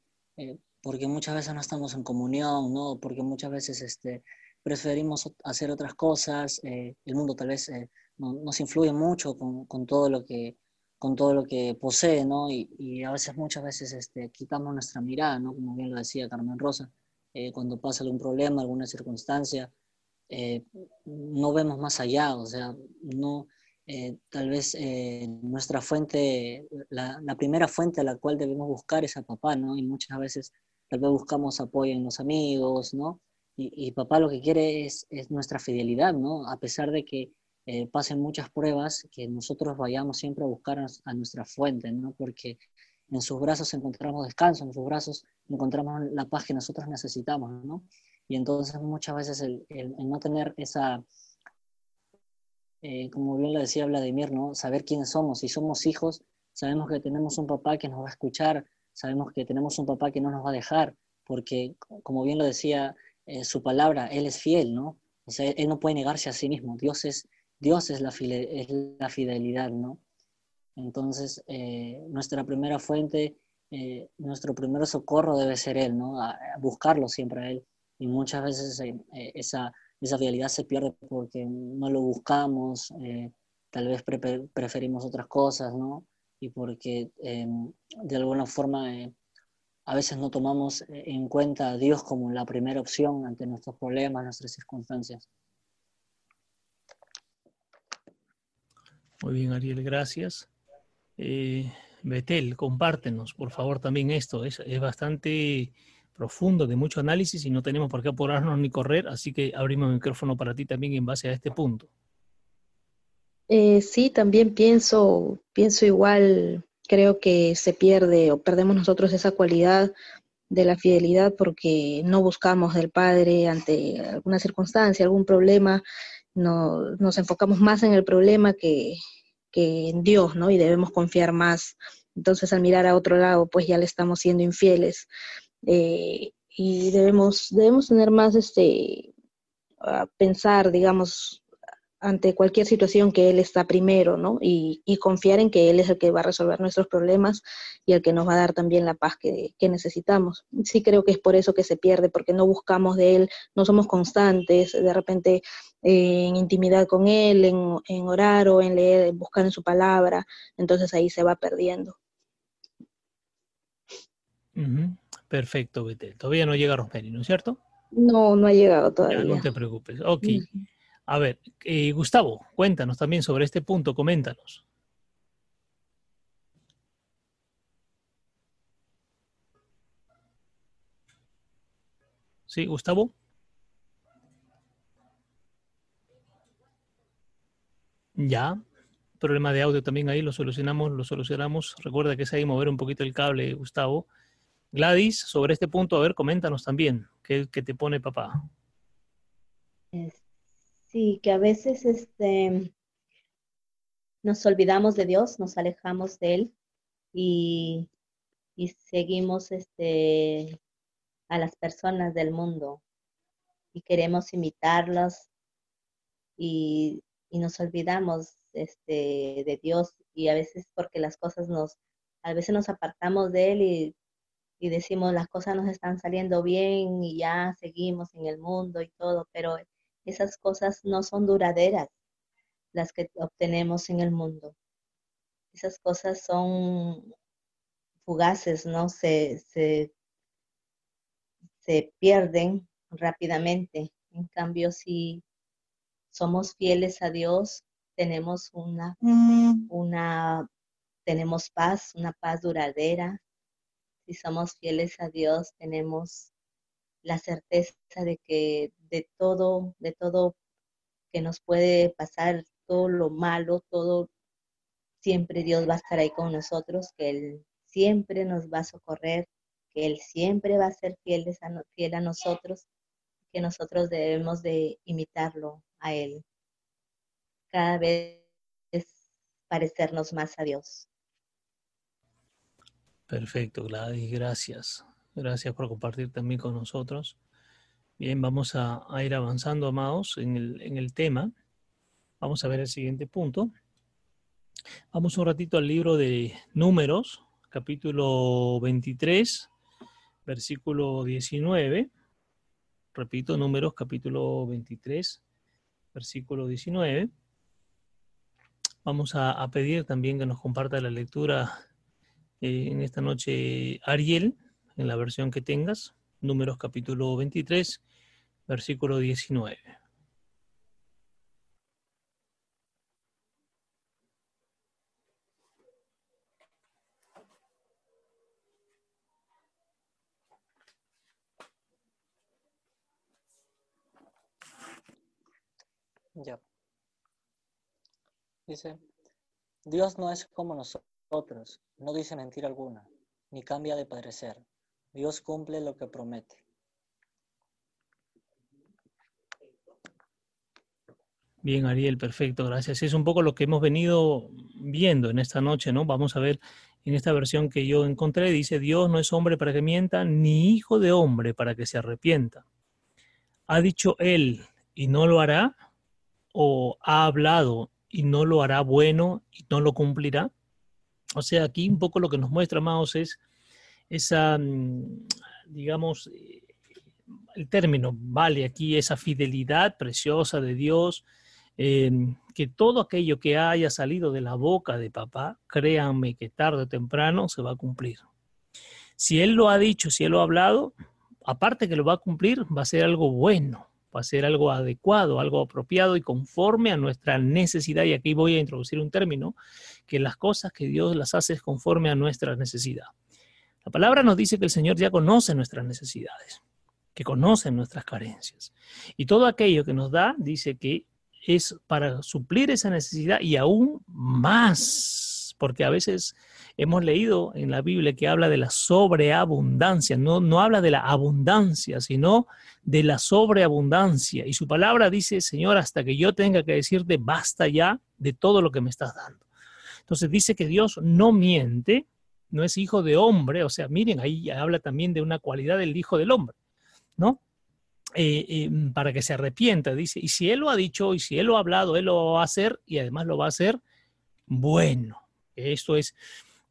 porque muchas veces no estamos en comunión, ¿no? Porque muchas veces este, preferimos hacer otras cosas, el mundo tal vez nos influye mucho con, con, todo lo que, con todo lo que posee, ¿no? Y, y a veces, muchas veces, este, quitamos nuestra mirada, ¿no? Como bien lo decía Carmen Rosa, eh, cuando pasa algún problema, alguna circunstancia, eh, no vemos más allá, o sea, no, eh, tal vez nuestra fuente, la, la, primera fuente a la cual debemos buscar es a papá, ¿no? Y muchas veces tal vez buscamos apoyo en los amigos, ¿no? Y, y papá lo que quiere es, es, nuestra fidelidad, ¿no? A pesar de que eh, pasen muchas pruebas, que nosotros vayamos siempre a buscar a, nuestra fuente, ¿no? Porque en sus brazos encontramos descanso, en sus brazos encontramos la paz que nosotros necesitamos, ¿no? Y entonces muchas veces el, no tener esa, eh, como bien lo decía Vladimir, ¿no? Saber quiénes somos. Si somos hijos, sabemos que tenemos un papá que nos va a escuchar, sabemos que tenemos un papá que no nos va a dejar, porque como bien lo decía eh, su palabra, Él es fiel, ¿no? O sea, Él no puede negarse a sí mismo. Dios es, Dios es la, es la fidelidad, ¿no? Entonces, eh, nuestra primera fuente, eh, nuestro primer socorro debe ser Él, ¿no? A, buscarlo siempre a Él. Y muchas veces eh, esa, esa fidelidad se pierde porque no lo buscamos, tal vez preferimos otras cosas, ¿no? Y porque em, de alguna forma a veces no tomamos en cuenta a Dios como la primera opción ante nuestros problemas, nuestras circunstancias. Muy bien, Ariel, gracias. Eh, Betel, compártenos, por favor, también esto. Es, bastante profundo, de mucho análisis y no tenemos por qué apurarnos ni correr, así que abrimos el micrófono para ti también en base a este punto. Eh, sí, también pienso, pienso igual, creo que se pierde o perdemos nosotros esa cualidad de la fidelidad porque no buscamos del Padre ante alguna circunstancia, algún problema, no, nos enfocamos más en el problema que, en Dios, ¿no? Y debemos confiar más. Entonces, al mirar a otro lado, pues ya le estamos siendo infieles. Eh, y debemos, debemos tener más, este, pensar, digamos, ante cualquier situación que Él está primero, ¿no? Y, confiar en que Él es el que va a resolver nuestros problemas y el que nos va a dar también la paz que, necesitamos. Sí creo que es por eso que se pierde, porque no buscamos de Él, no somos constantes, de repente eh, en intimidad con Él, en, orar o en leer, en buscar en su palabra, entonces ahí se va perdiendo. Perfecto, Betel. Todavía no llega Rosemary, ¿no es cierto? No, no ha llegado todavía. no te preocupes. Ok. A ver, eh, Gustavo, cuéntanos también sobre este punto, coméntanos. Sí, Gustavo. Ya, problema de audio también ahí, lo solucionamos, lo solucionamos. Recuerda que es ahí mover un poquito el cable, Gustavo. Gladys, sobre este punto, a ver, coméntanos también, ¿qué, qué te pone papá? Sí, que a veces este, nos olvidamos de Dios, nos alejamos de Él y, seguimos este, a las personas del mundo y queremos imitarlos y, nos olvidamos este, de Dios y a veces porque las cosas nos, a veces nos apartamos de Él y, y decimos las cosas nos están saliendo bien y ya seguimos en el mundo y todo, pero esas cosas no son duraderas, las que obtenemos en el mundo. Esas cosas son fugaces, ¿no? Se, se, pierden rápidamente. En cambio, si somos fieles a Dios, tenemos una, mm. una, tenemos paz, una paz duradera. Si somos fieles a Dios, tenemos la certeza de que de todo, de todo que nos puede pasar, todo lo malo, todo, siempre Dios va a estar ahí con nosotros, que Él siempre nos va a socorrer, que Él siempre va a ser fiel, a, fiel a nosotros, que nosotros debemos de imitarlo a Él. Cada vez parecernos más a Dios. Perfecto, Gladys, gracias. Gracias por compartir también con nosotros. Bien, vamos a, ir avanzando, amados, en el, tema. Vamos a ver el siguiente punto. Vamos un ratito al libro de Números, capítulo 23, versículo 19. Repito, Números, capítulo 23, versículo 19. Vamos a, pedir también que nos comparta la lectura eh, en esta noche Ariel en la versión que tengas, números capítulo 23, versículo 19. Ya. Dice, Dios no es como nosotros, no dice mentira alguna, ni cambia de parecer. Dios cumple lo que promete. Bien, Ariel, perfecto, gracias. Es un poco lo que hemos venido viendo en esta noche, ¿no? Vamos a ver en esta versión que yo encontré, dice, Dios no es hombre para que mienta, ni hijo de hombre para que se arrepienta. ¿Ha dicho él y no lo hará? ¿O ha hablado y no lo hará bueno y no lo cumplirá? O sea, aquí un poco lo que nos muestra, amados, es esa, mm, digamos, eh, el término vale aquí, esa fidelidad preciosa de Dios, em, que todo aquello que haya salido de la boca de papá, créanme que tarde o temprano se va a cumplir. Si Él lo ha dicho, si Él lo ha hablado, aparte que lo va a cumplir, va a ser algo bueno, va a ser algo adecuado, algo apropiado y conforme a nuestra necesidad. Y aquí voy a introducir un término, que las cosas que Dios las hace conforme a nuestra necesidad. La palabra nos dice que el Señor ya conoce nuestras necesidades, que conoce nuestras carencias. Y todo aquello que nos da, dice que es para suplir esa necesidad y aún más, porque a veces hemos leído en la Biblia que habla de la sobreabundancia, no, no habla de la abundancia, sino de la sobreabundancia. Y su palabra dice, Señor, hasta que yo tenga que decirte, basta ya de todo lo que me estás dando. Entonces dice que Dios no miente, no es hijo de hombre, o sea, miren, ahí habla también de una cualidad del hijo del hombre, ¿no? eh, eh, para que se arrepienta. Dice, y si Él lo ha dicho, y si Él lo ha hablado, Él lo va a hacer, y además lo va a hacer bueno. Esto es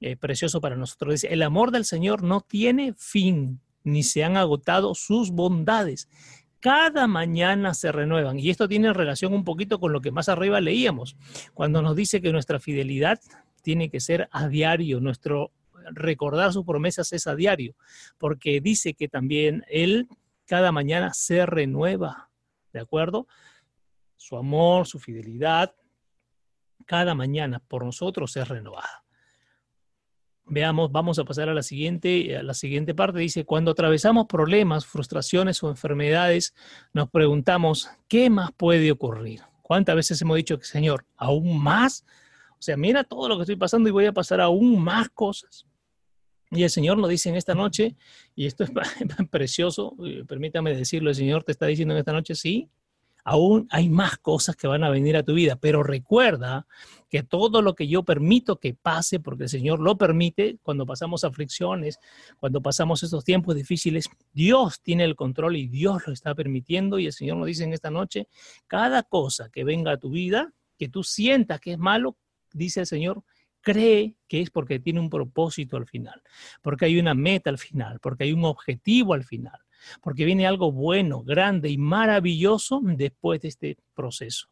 eh, precioso para nosotros. Dice, el amor del Señor no tiene fin, ni se han agotado sus bondades. Cada mañana se renuevan. Y esto tiene relación un poquito con lo que más arriba leíamos, cuando nos dice que nuestra fidelidad tiene que ser a diario, nuestro recordar sus promesas es a diario, porque dice que también Él cada mañana se renueva, ¿de acuerdo? Su amor, su fidelidad, cada mañana por nosotros es renovada. Veamos, vamos a pasar a la siguiente, a la siguiente parte. Dice, cuando atravesamos problemas, frustraciones o enfermedades, nos preguntamos, ¿qué más puede ocurrir? ¿Cuántas veces hemos dicho que, Señor, aún más? O sea, mira todo lo que estoy pasando y voy a pasar aún más cosas. Y el Señor nos dice en esta noche, y esto es precioso, permítame decirlo, el Señor te está diciendo en esta noche, sí, aún hay más cosas que van a venir a tu vida, pero recuerda que todo lo que yo permito que pase, porque el Señor lo permite, cuando pasamos aflicciones, cuando pasamos estos tiempos difíciles, Dios tiene el control y Dios lo está permitiendo y el Señor nos dice en esta noche, cada cosa que venga a tu vida, que tú sientas que es malo, dice el Señor, cree que es porque tiene un propósito al final, porque hay una meta al final, porque hay un objetivo al final, porque viene algo bueno, grande y maravilloso después de este proceso.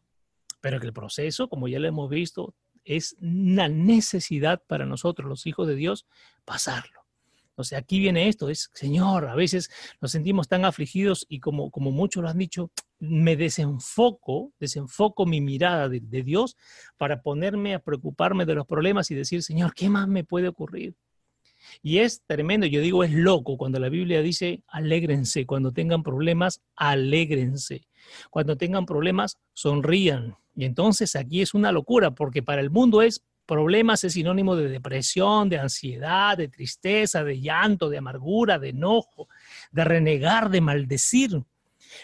Pero que el proceso, como ya lo hemos visto, es una necesidad para nosotros, los hijos de Dios, pasarlo. O sea, aquí viene esto, es, Señor, a veces nos sentimos tan afligidos y como, como muchos lo han dicho, me desenfoco, desenfoco mi mirada de, de, Dios para ponerme a preocuparme de los problemas y decir, Señor, ¿qué más me puede ocurrir? Y es tremendo, yo digo, es loco cuando la Biblia dice, alégrense, cuando tengan problemas, alégrense. Cuando tengan problemas, sonrían. Y entonces aquí es una locura, porque para el mundo es Problemas es sinónimo de depresión, de ansiedad, de tristeza, de llanto, de amargura, de enojo, de renegar, de maldecir.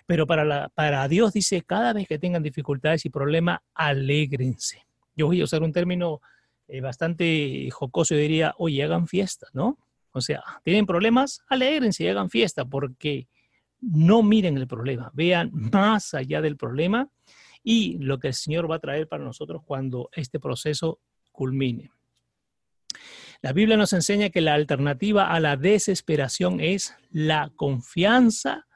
Pero para, para Dios dice, cada vez que tengan dificultades y problemas, alégrense. Yo voy a usar un término eh, bastante jocoso, yo diría, oye, hagan fiesta, ¿no? O sea, tienen problemas, alégrense y hagan fiesta, porque no miren el problema, vean más allá del problema y lo que el Señor va a traer para nosotros cuando este proceso culmine. La Biblia nos enseña que la alternativa a la desesperación es la confianza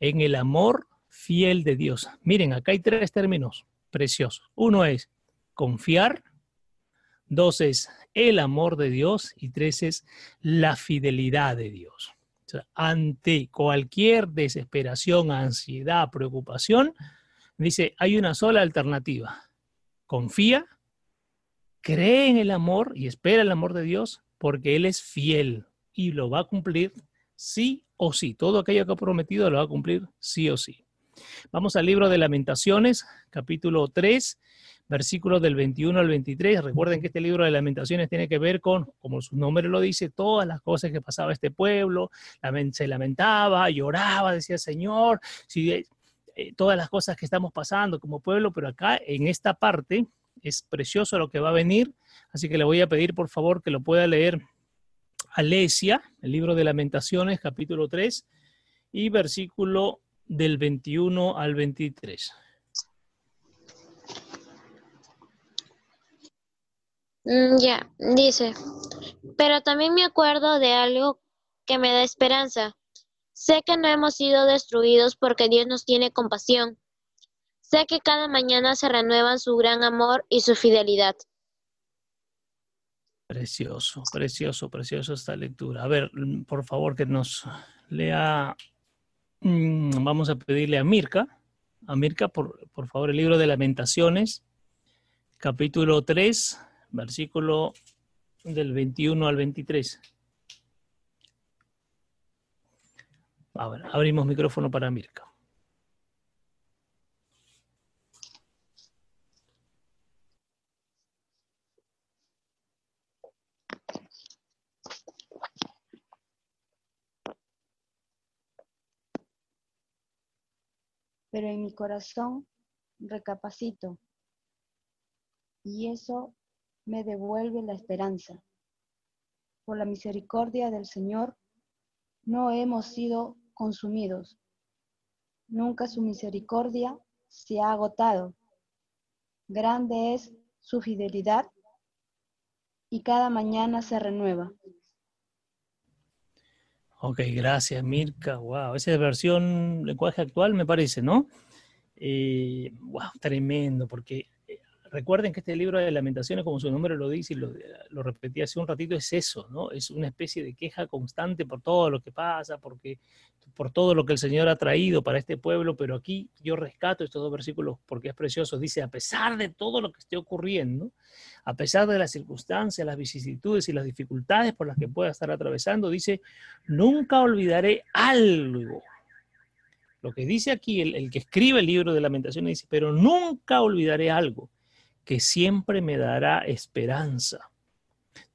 en el amor fiel de Dios. Miren, acá hay tres términos preciosos. Uno es confiar, dos es el amor de Dios y tres es la fidelidad de Dios. ante cualquier desesperación, ansiedad, preocupación, dice, hay una sola alternativa. Confía, cree en el amor y espera el amor de Dios porque Él es fiel y lo va a cumplir sí o sí. Todo aquello que ha prometido lo va a cumplir sí o sí. Vamos al libro de Lamentaciones, capítulo 3, versículos del 21 al 23. Recuerden que este libro de Lamentaciones tiene que ver con, como su nombre lo dice, todas las cosas que pasaba este pueblo. Se lamentaba, lloraba, decía Señor, si, eh, todas las cosas que estamos pasando como pueblo, pero acá en esta parte es precioso lo que va a venir, así que le voy a pedir por favor que lo pueda leer Alesia, el libro de lamentaciones, capítulo 3 y versículo del 21 al 23. Mm, ya, dice, pero también me acuerdo de algo que me da esperanza. Sé que no hemos sido destruidos porque Dios nos tiene compasión Sé que cada mañana se renuevan su gran amor y su fidelidad. Precioso, precioso, precioso esta lectura. A ver, por favor, que nos lea. Mm, vamos a pedirle a Mirka. A Mirka, por, por favor, el libro de Lamentaciones, capítulo 3, versículo del 21 al 23. A ver, abrimos micrófono para Mirka. Pero en mi corazón recapacito y eso me devuelve la esperanza. Por la misericordia del Señor no hemos sido consumidos, Nunca su misericordia se ha agotado. Grande es su fidelidad y cada mañana se renueva. Ok, gracias Mirka. Wow, esa es versión lenguaje actual me parece, ¿no? Eh, wow, tremendo, porque recuerden que este libro de lamentaciones, como su nombre lo dice y lo, lo, repetí hace un ratito, es eso, ¿no? Es una especie de queja constante por todo lo que pasa, porque, por todo lo que el Señor ha traído para este pueblo, pero aquí yo rescato estos dos versículos porque es precioso. Dice, a pesar de todo lo que esté ocurriendo, a pesar de las circunstancias, las vicisitudes y las dificultades por las que pueda estar atravesando, dice, nunca olvidaré algo. Lo que dice aquí el, el que escribe el libro de lamentaciones dice, pero nunca olvidaré algo que siempre me dará esperanza.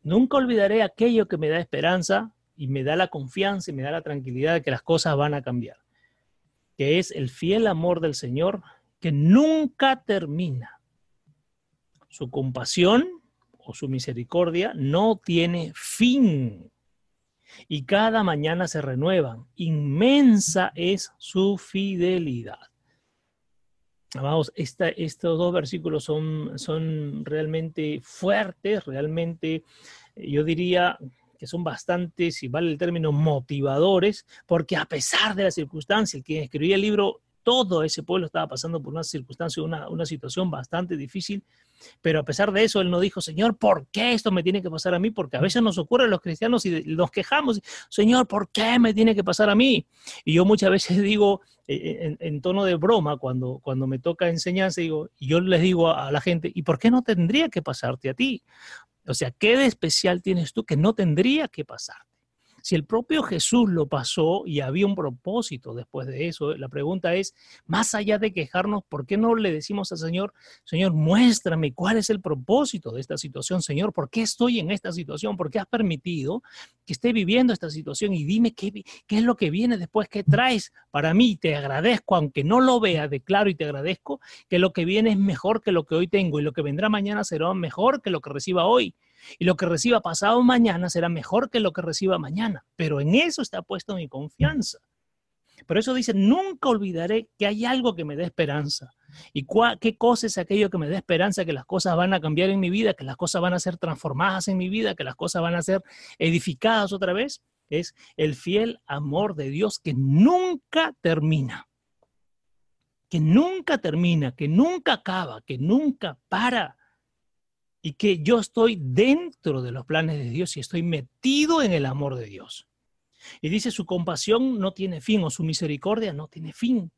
Nunca olvidaré aquello que me da esperanza y me da la confianza y me da la tranquilidad de que las cosas van a cambiar, que es el fiel amor del Señor que nunca termina. Su compasión o su misericordia no tiene fin y cada mañana se renuevan. Inmensa es su fidelidad. Vamos, estos dos versículos son, son realmente fuertes, realmente, eh, yo diría que son bastante, si vale el término, motivadores, porque a pesar de las circunstancias, quien escribía el libro, todo ese pueblo estaba pasando por una circunstancia, una, una situación bastante difícil, pero a pesar de eso, él no dijo, Señor, ¿por qué esto me tiene que pasar a mí? Porque a veces nos ocurre a los cristianos y nos quejamos, Señor, ¿por qué me tiene que pasar a mí? Y yo muchas veces digo, eh, en, tono de broma, cuando, cuando me toca enseñanza, digo, yo les digo a, a la gente, ¿y por qué no tendría que pasarte a ti? O sea, ¿qué de especial tienes tú que no tendría que pasarte? Si el propio Jesús lo pasó y había un propósito después de eso, la pregunta es, más allá de quejarnos, ¿por qué no le decimos al Señor, Señor, muéstrame cuál es el propósito de esta situación, Señor, ¿por qué estoy en esta situación? ¿Por qué has permitido que esté viviendo esta situación? Y dime qué, qué es lo que viene después, qué traes para mí. Te agradezco, aunque no lo vea, declaro y te agradezco que lo que viene es mejor que lo que hoy tengo y lo que vendrá mañana será mejor que lo que reciba hoy. Y lo que reciba pasado mañana será mejor que lo que reciba mañana. Pero en eso está puesto mi confianza. Por eso dice, nunca olvidaré que hay algo que me dé esperanza. ¿Y qué cosa es aquello que me dé esperanza? Que las cosas van a cambiar en mi vida, que las cosas van a ser transformadas en mi vida, que las cosas van a ser edificadas otra vez. Es el fiel amor de Dios que nunca termina. Que nunca termina, que nunca acaba, que nunca para y que yo estoy dentro de los planes de Dios y estoy metido en el amor de Dios. Y dice, su compasión no tiene fin o su misericordia no tiene fin.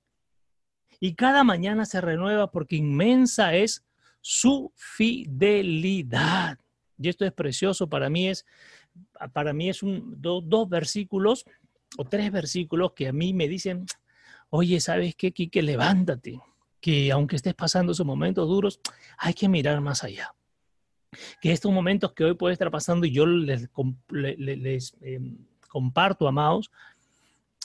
Y cada mañana se renueva porque inmensa es su fidelidad. Y esto es precioso, para mí es, para mí es un, dos versículos o tres versículos que a mí me dicen, oye, ¿sabes qué, Quique? Levántate, que aunque estés pasando esos momentos duros, hay que mirar más allá que estos momentos que hoy puede estar pasando y yo les, em, comparto, amados,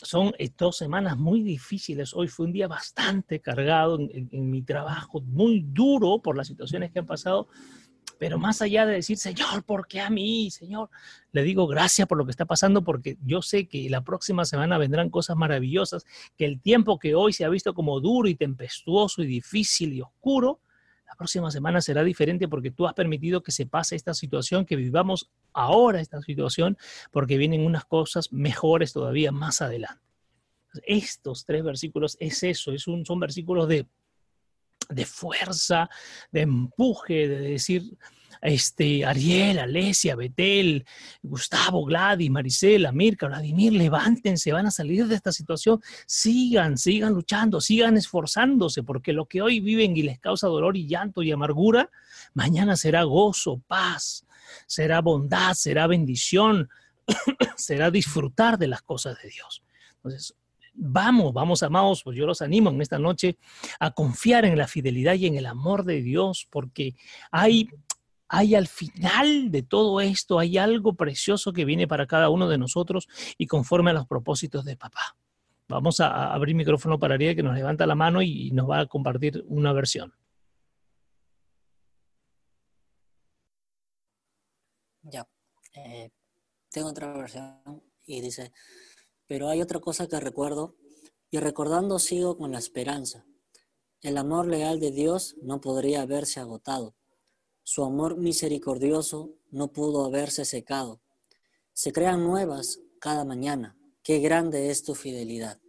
son dos semanas muy difíciles. Hoy fue un día bastante cargado en, mi trabajo, muy duro por las situaciones que han pasado, pero más allá de decir, Señor, ¿por qué a mí, Señor? Le digo gracias por lo que está pasando, porque yo sé que la próxima semana vendrán cosas maravillosas, que el tiempo que hoy se ha visto como duro y tempestuoso y difícil y oscuro, la próxima semana será diferente porque tú has permitido que se pase esta situación, que vivamos ahora esta situación, porque vienen unas cosas mejores todavía más adelante. Estos tres versículos es eso, es un, son versículos de, de fuerza, de empuje, de decir, este, Ariel, Alesia, Betel, Gustavo, Gladys, Maricela, Mirka, Vladimir, levántense, van a salir de esta situación, sigan, sigan luchando, sigan esforzándose, porque lo que hoy viven y les causa dolor y llanto y amargura, mañana será gozo, paz, será bondad, será bendición, será disfrutar de las cosas de Dios. Entonces, vamos, vamos amados, pues yo los animo en esta noche a confiar en la fidelidad y en el amor de Dios, porque hay hay al final de todo esto, hay algo precioso que viene para cada uno de nosotros y conforme a los propósitos de papá. Vamos a abrir micrófono para Ariel que nos levanta la mano y nos va a compartir una versión. Ya, eh, tengo otra versión y dice, pero hay otra cosa que recuerdo Y recordando sigo con la esperanza. El amor leal de Dios no podría haberse agotado. Su amor misericordioso no pudo haberse secado. Se crean nuevas cada mañana. Qué grande es tu fidelidad.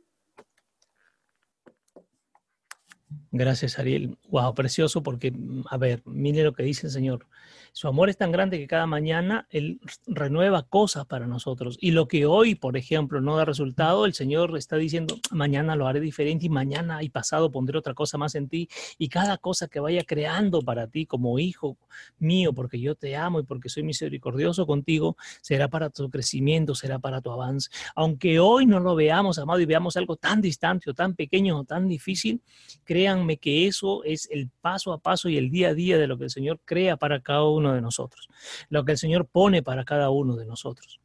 Gracias, Ariel. Wow, precioso porque, a ver, mire lo que dice el Señor. Su amor es tan grande que cada mañana Él renueva cosas para nosotros. Y lo que hoy, por ejemplo, no da resultado, el Señor está diciendo, mañana lo haré diferente y mañana y pasado pondré otra cosa más en ti. Y cada cosa que vaya creando para ti como hijo mío, porque yo te amo y porque soy misericordioso contigo, será para tu crecimiento, será para tu avance. Aunque hoy no lo veamos, amado, y veamos algo tan distante o tan pequeño o tan difícil, créanme que eso es el paso a paso y el día a día de lo que el Señor crea para cada uno de nosotros, lo que el Señor pone para cada uno de nosotros.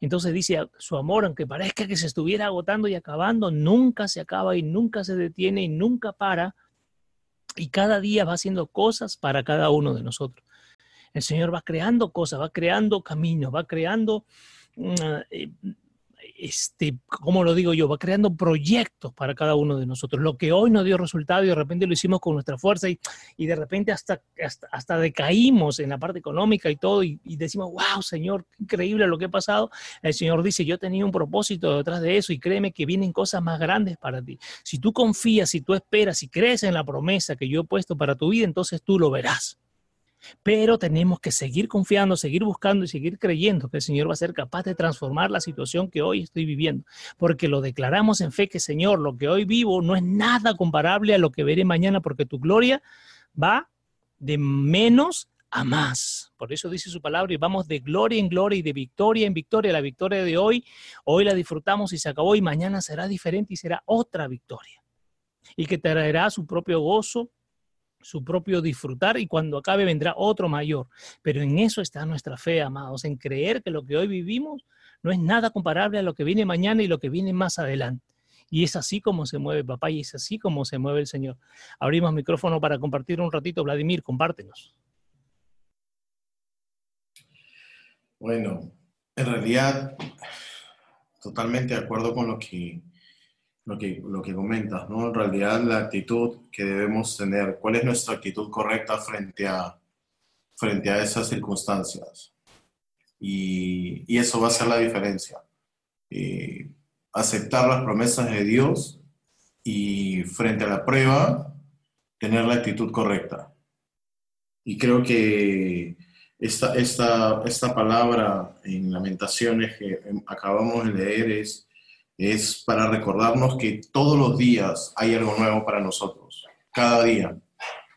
Entonces dice, su amor, aunque parezca que se estuviera agotando y acabando, nunca se acaba y nunca se detiene y nunca para. Y cada día va haciendo cosas para cada uno de nosotros. El Señor va creando cosas, va creando caminos, va creando mm, eh, este, ¿cómo lo digo yo? Va creando proyectos para cada uno de nosotros. Lo que hoy no dio resultado y de repente lo hicimos con nuestra fuerza y, y de repente hasta, hasta, decaímos en la parte económica y todo y, y, decimos, wow, Señor, qué increíble lo que ha pasado. El Señor dice, yo tenía un propósito detrás de eso y créeme que vienen cosas más grandes para ti. Si tú confías, si tú esperas, si crees en la promesa que yo he puesto para tu vida, entonces tú lo verás. Pero tenemos que seguir confiando, seguir buscando y seguir creyendo que el Señor va a ser capaz de transformar la situación que hoy estoy viviendo. Porque lo declaramos en fe que, Señor, lo que hoy vivo no es nada comparable a lo que veré mañana, porque tu gloria va de menos a más. Por eso dice su palabra y vamos de gloria en gloria y de victoria en victoria. La victoria de hoy, hoy la disfrutamos y se acabó y mañana será diferente y será otra victoria. Y que traerá su propio gozo, su propio disfrutar y cuando acabe vendrá otro mayor. Pero en eso está nuestra fe, amados, en creer que lo que hoy vivimos no es nada comparable a lo que viene mañana y lo que viene más adelante. Y es así como se mueve papá y es así como se mueve el Señor. Abrimos micrófono para compartir un ratito. Vladimir, compártenos. Bueno, en realidad, totalmente de acuerdo con lo que lo que, lo que comentas, ¿no? En realidad la actitud que debemos tener, ¿cuál es nuestra actitud correcta frente a, frente a esas circunstancias? Y, y eso va a ser la diferencia. Eh, aceptar las promesas de Dios y frente a la prueba, tener la actitud correcta. Y creo que esta, esta, esta palabra en Lamentaciones que acabamos de leer es es para recordarnos que todos los días hay algo nuevo para nosotros, cada día.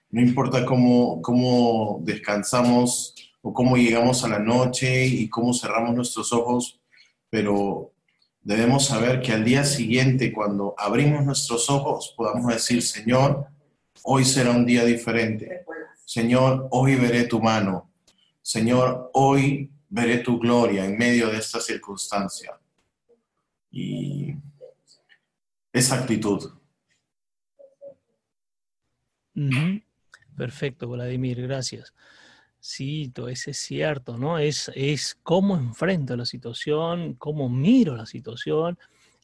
No importa cómo, cómo descansamos o cómo llegamos a la noche y cómo cerramos nuestros ojos, pero debemos saber que al día siguiente, cuando abrimos nuestros ojos, podamos decir, Señor, hoy será un día diferente. Señor, hoy veré tu mano. Señor, hoy veré tu gloria en medio de esta circunstancia y esa actitud. Perfecto, Vladimir, gracias. Sí, todo eso es cierto, ¿no? Es, es cómo enfrento la situación, cómo miro la situación,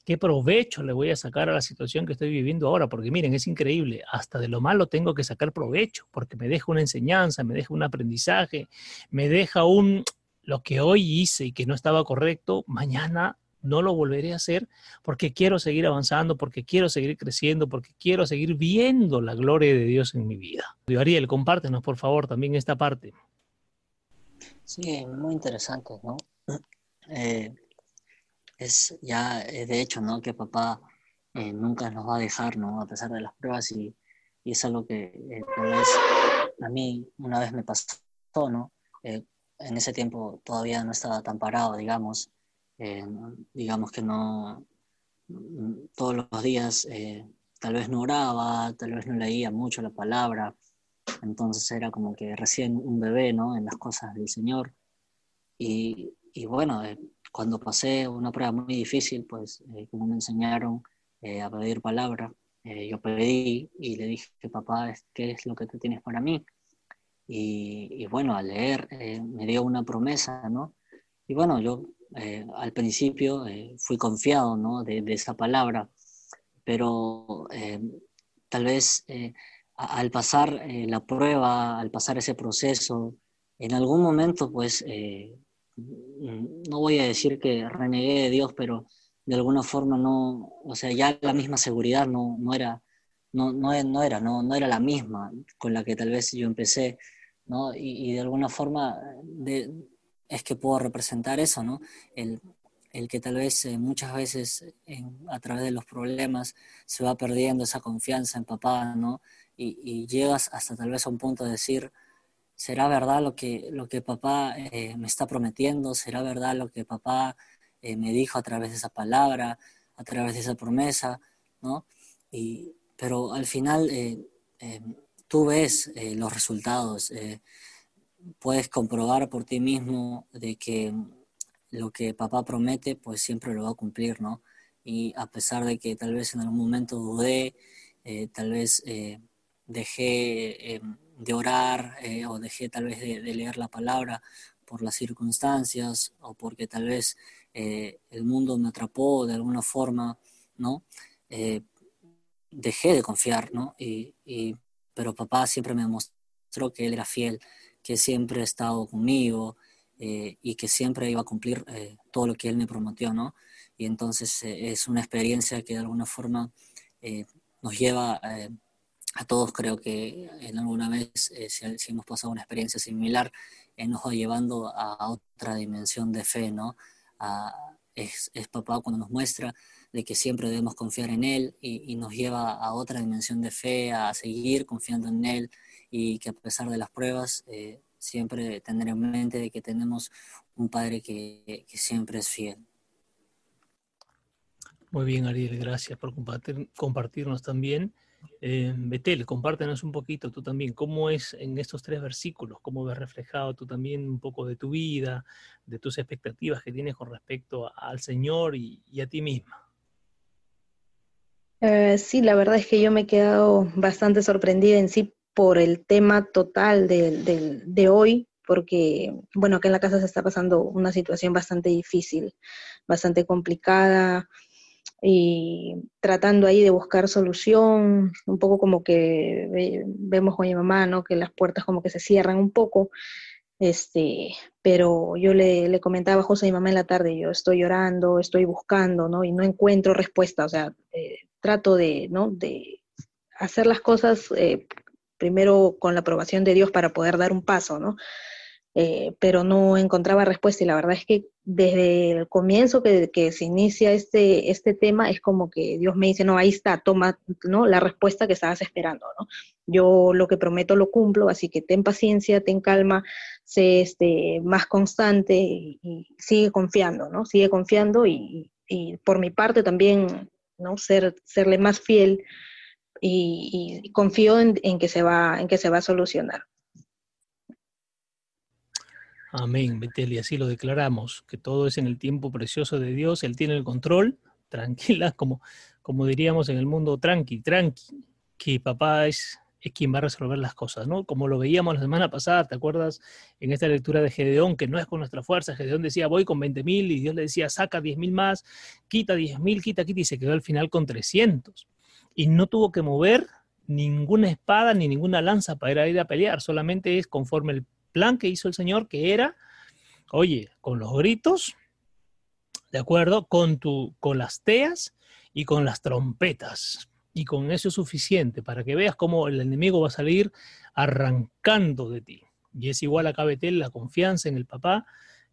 qué provecho le voy a sacar a la situación que estoy viviendo ahora, porque miren, es increíble, hasta de lo malo tengo que sacar provecho, porque me deja una enseñanza, me deja un aprendizaje, me deja un, lo que hoy hice y que no estaba correcto, mañana no lo volveré a hacer porque quiero seguir avanzando, porque quiero seguir creciendo, porque quiero seguir viendo la gloria de Dios en mi vida. Ariel, compártenos por favor también esta parte. Sí, muy interesante, ¿no? Eh, es ya eh, de hecho, ¿no? Que papá eh, nunca nos va a dejar, ¿no? A pesar de las pruebas y, y es algo que a mí una vez me pasó, ¿no? en ese tiempo todavía no estaba tan parado, digamos, eh, digamos que no, todos los días eh, tal vez no oraba, tal vez no leía mucho la palabra, entonces era como que recién un bebé, ¿no? En las cosas del Señor. Y, y bueno, eh, cuando pasé una prueba muy difícil, pues como me enseñaron a pedir palabra, yo pedí y le dije, papá, ¿qué es lo que tú tienes para mí? Y, y bueno, al leer me dio una promesa, ¿no? Y bueno, yo eh, al principio eh, fui confiado ¿no? de, esa palabra, pero eh, tal vez eh, al pasar eh, la prueba, al pasar ese proceso, en algún momento, pues, no voy a decir que renegué de Dios, pero de alguna forma no, o sea, ya la misma seguridad no, no era, no, no, no era, no, no era la misma con la que tal vez yo empecé, ¿no? Y, y de alguna forma de, es que puedo representar eso, ¿no? El, el que tal vez eh, muchas veces a través de los problemas se va perdiendo esa confianza en papá, ¿no? Y, llegas hasta tal vez a un punto de decir, ¿será verdad lo que, lo que papá eh, me está prometiendo? ¿Será verdad lo que papá eh, me dijo a través de esa palabra, a través de esa promesa, ¿no? Y, pero al final tú ves los resultados, puedes comprobar por ti mismo de que lo que papá promete, pues siempre lo va a cumplir, ¿no? Y a pesar de que tal vez en algún momento dudé, eh, tal vez eh, dejé eh, de orar o dejé tal vez de, leer la palabra por las circunstancias o porque tal vez el mundo me atrapó de alguna forma, ¿no? dejé de confiar, ¿no? Y, pero papá siempre me mostró que él era fiel, que siempre ha estado conmigo, eh, y que siempre iba a cumplir eh, todo lo que él me prometió, ¿no? Y entonces eh, es una experiencia que de alguna forma nos lleva a todos, creo que en alguna vez, si, hemos pasado una experiencia similar, nos va llevando a otra dimensión de fe, ¿no? es, papá cuando nos muestra de que siempre debemos confiar en Él y, nos lleva a otra dimensión de fe, a seguir confiando en Él y que a pesar de las pruebas siempre tener en mente de que tenemos un Padre que, siempre es fiel. Muy bien, Ariel, gracias por compartirnos también. Eh, Betel, compártenos un poquito tú también, cómo es en estos tres versículos, cómo ves reflejado tú también un poco de tu vida, de tus expectativas que tienes con respecto al Señor y, a ti misma. Eh, sí, la verdad es que yo me he quedado bastante sorprendida en sí por el tema total de, de, hoy, porque, bueno, acá en la casa se está pasando una situación bastante difícil, bastante complicada, y tratando ahí de buscar solución, un poco como que vemos con mi mamá, ¿no? Que las puertas como que se cierran un poco, este, pero yo le, le comentaba a José y mi mamá en la tarde, yo estoy llorando, estoy buscando, ¿no? Y no encuentro respuesta, o sea, eh, trato de, ¿no? De hacer las cosas eh, primero con la aprobación de Dios para poder dar un paso, ¿no? Eh, pero no encontraba respuesta y la verdad es que desde el comienzo que, se inicia este, este tema es como que Dios me dice, no, ahí está, toma ¿no? la respuesta que estabas esperando, ¿no? Yo lo que prometo lo cumplo, así que ten paciencia, ten calma, sé este, más constante y, sigue confiando, ¿no? Sigue confiando y, y, por mi parte también, ¿no? Ser, serle más fiel y, confío en, que se va, en que se va a solucionar. Amén, Betel, y así lo declaramos, que todo es en el tiempo precioso de Dios, Él tiene el control, tranquila, como, como diríamos en el mundo, tranqui, tranqui, que papá es, es quien va a resolver las cosas, ¿no? Como lo veíamos la semana pasada, ¿te acuerdas? En esta lectura de Gedeón, que no es con nuestra fuerza, Gedeón decía, voy con 20 mil, y Dios le decía, saca 10 mil más, quita 10 mil, quita, quita, y se quedó al final con 300 y no tuvo que mover ninguna espada ni ninguna lanza para ir a pelear, solamente es conforme el plan que hizo el Señor, que era, oye, con los gritos, ¿de acuerdo? Con, tu, con las teas y con las trompetas. Y con eso es suficiente para que veas cómo el enemigo va a salir arrancando de ti. Y es igual a Betel, la confianza en el papá,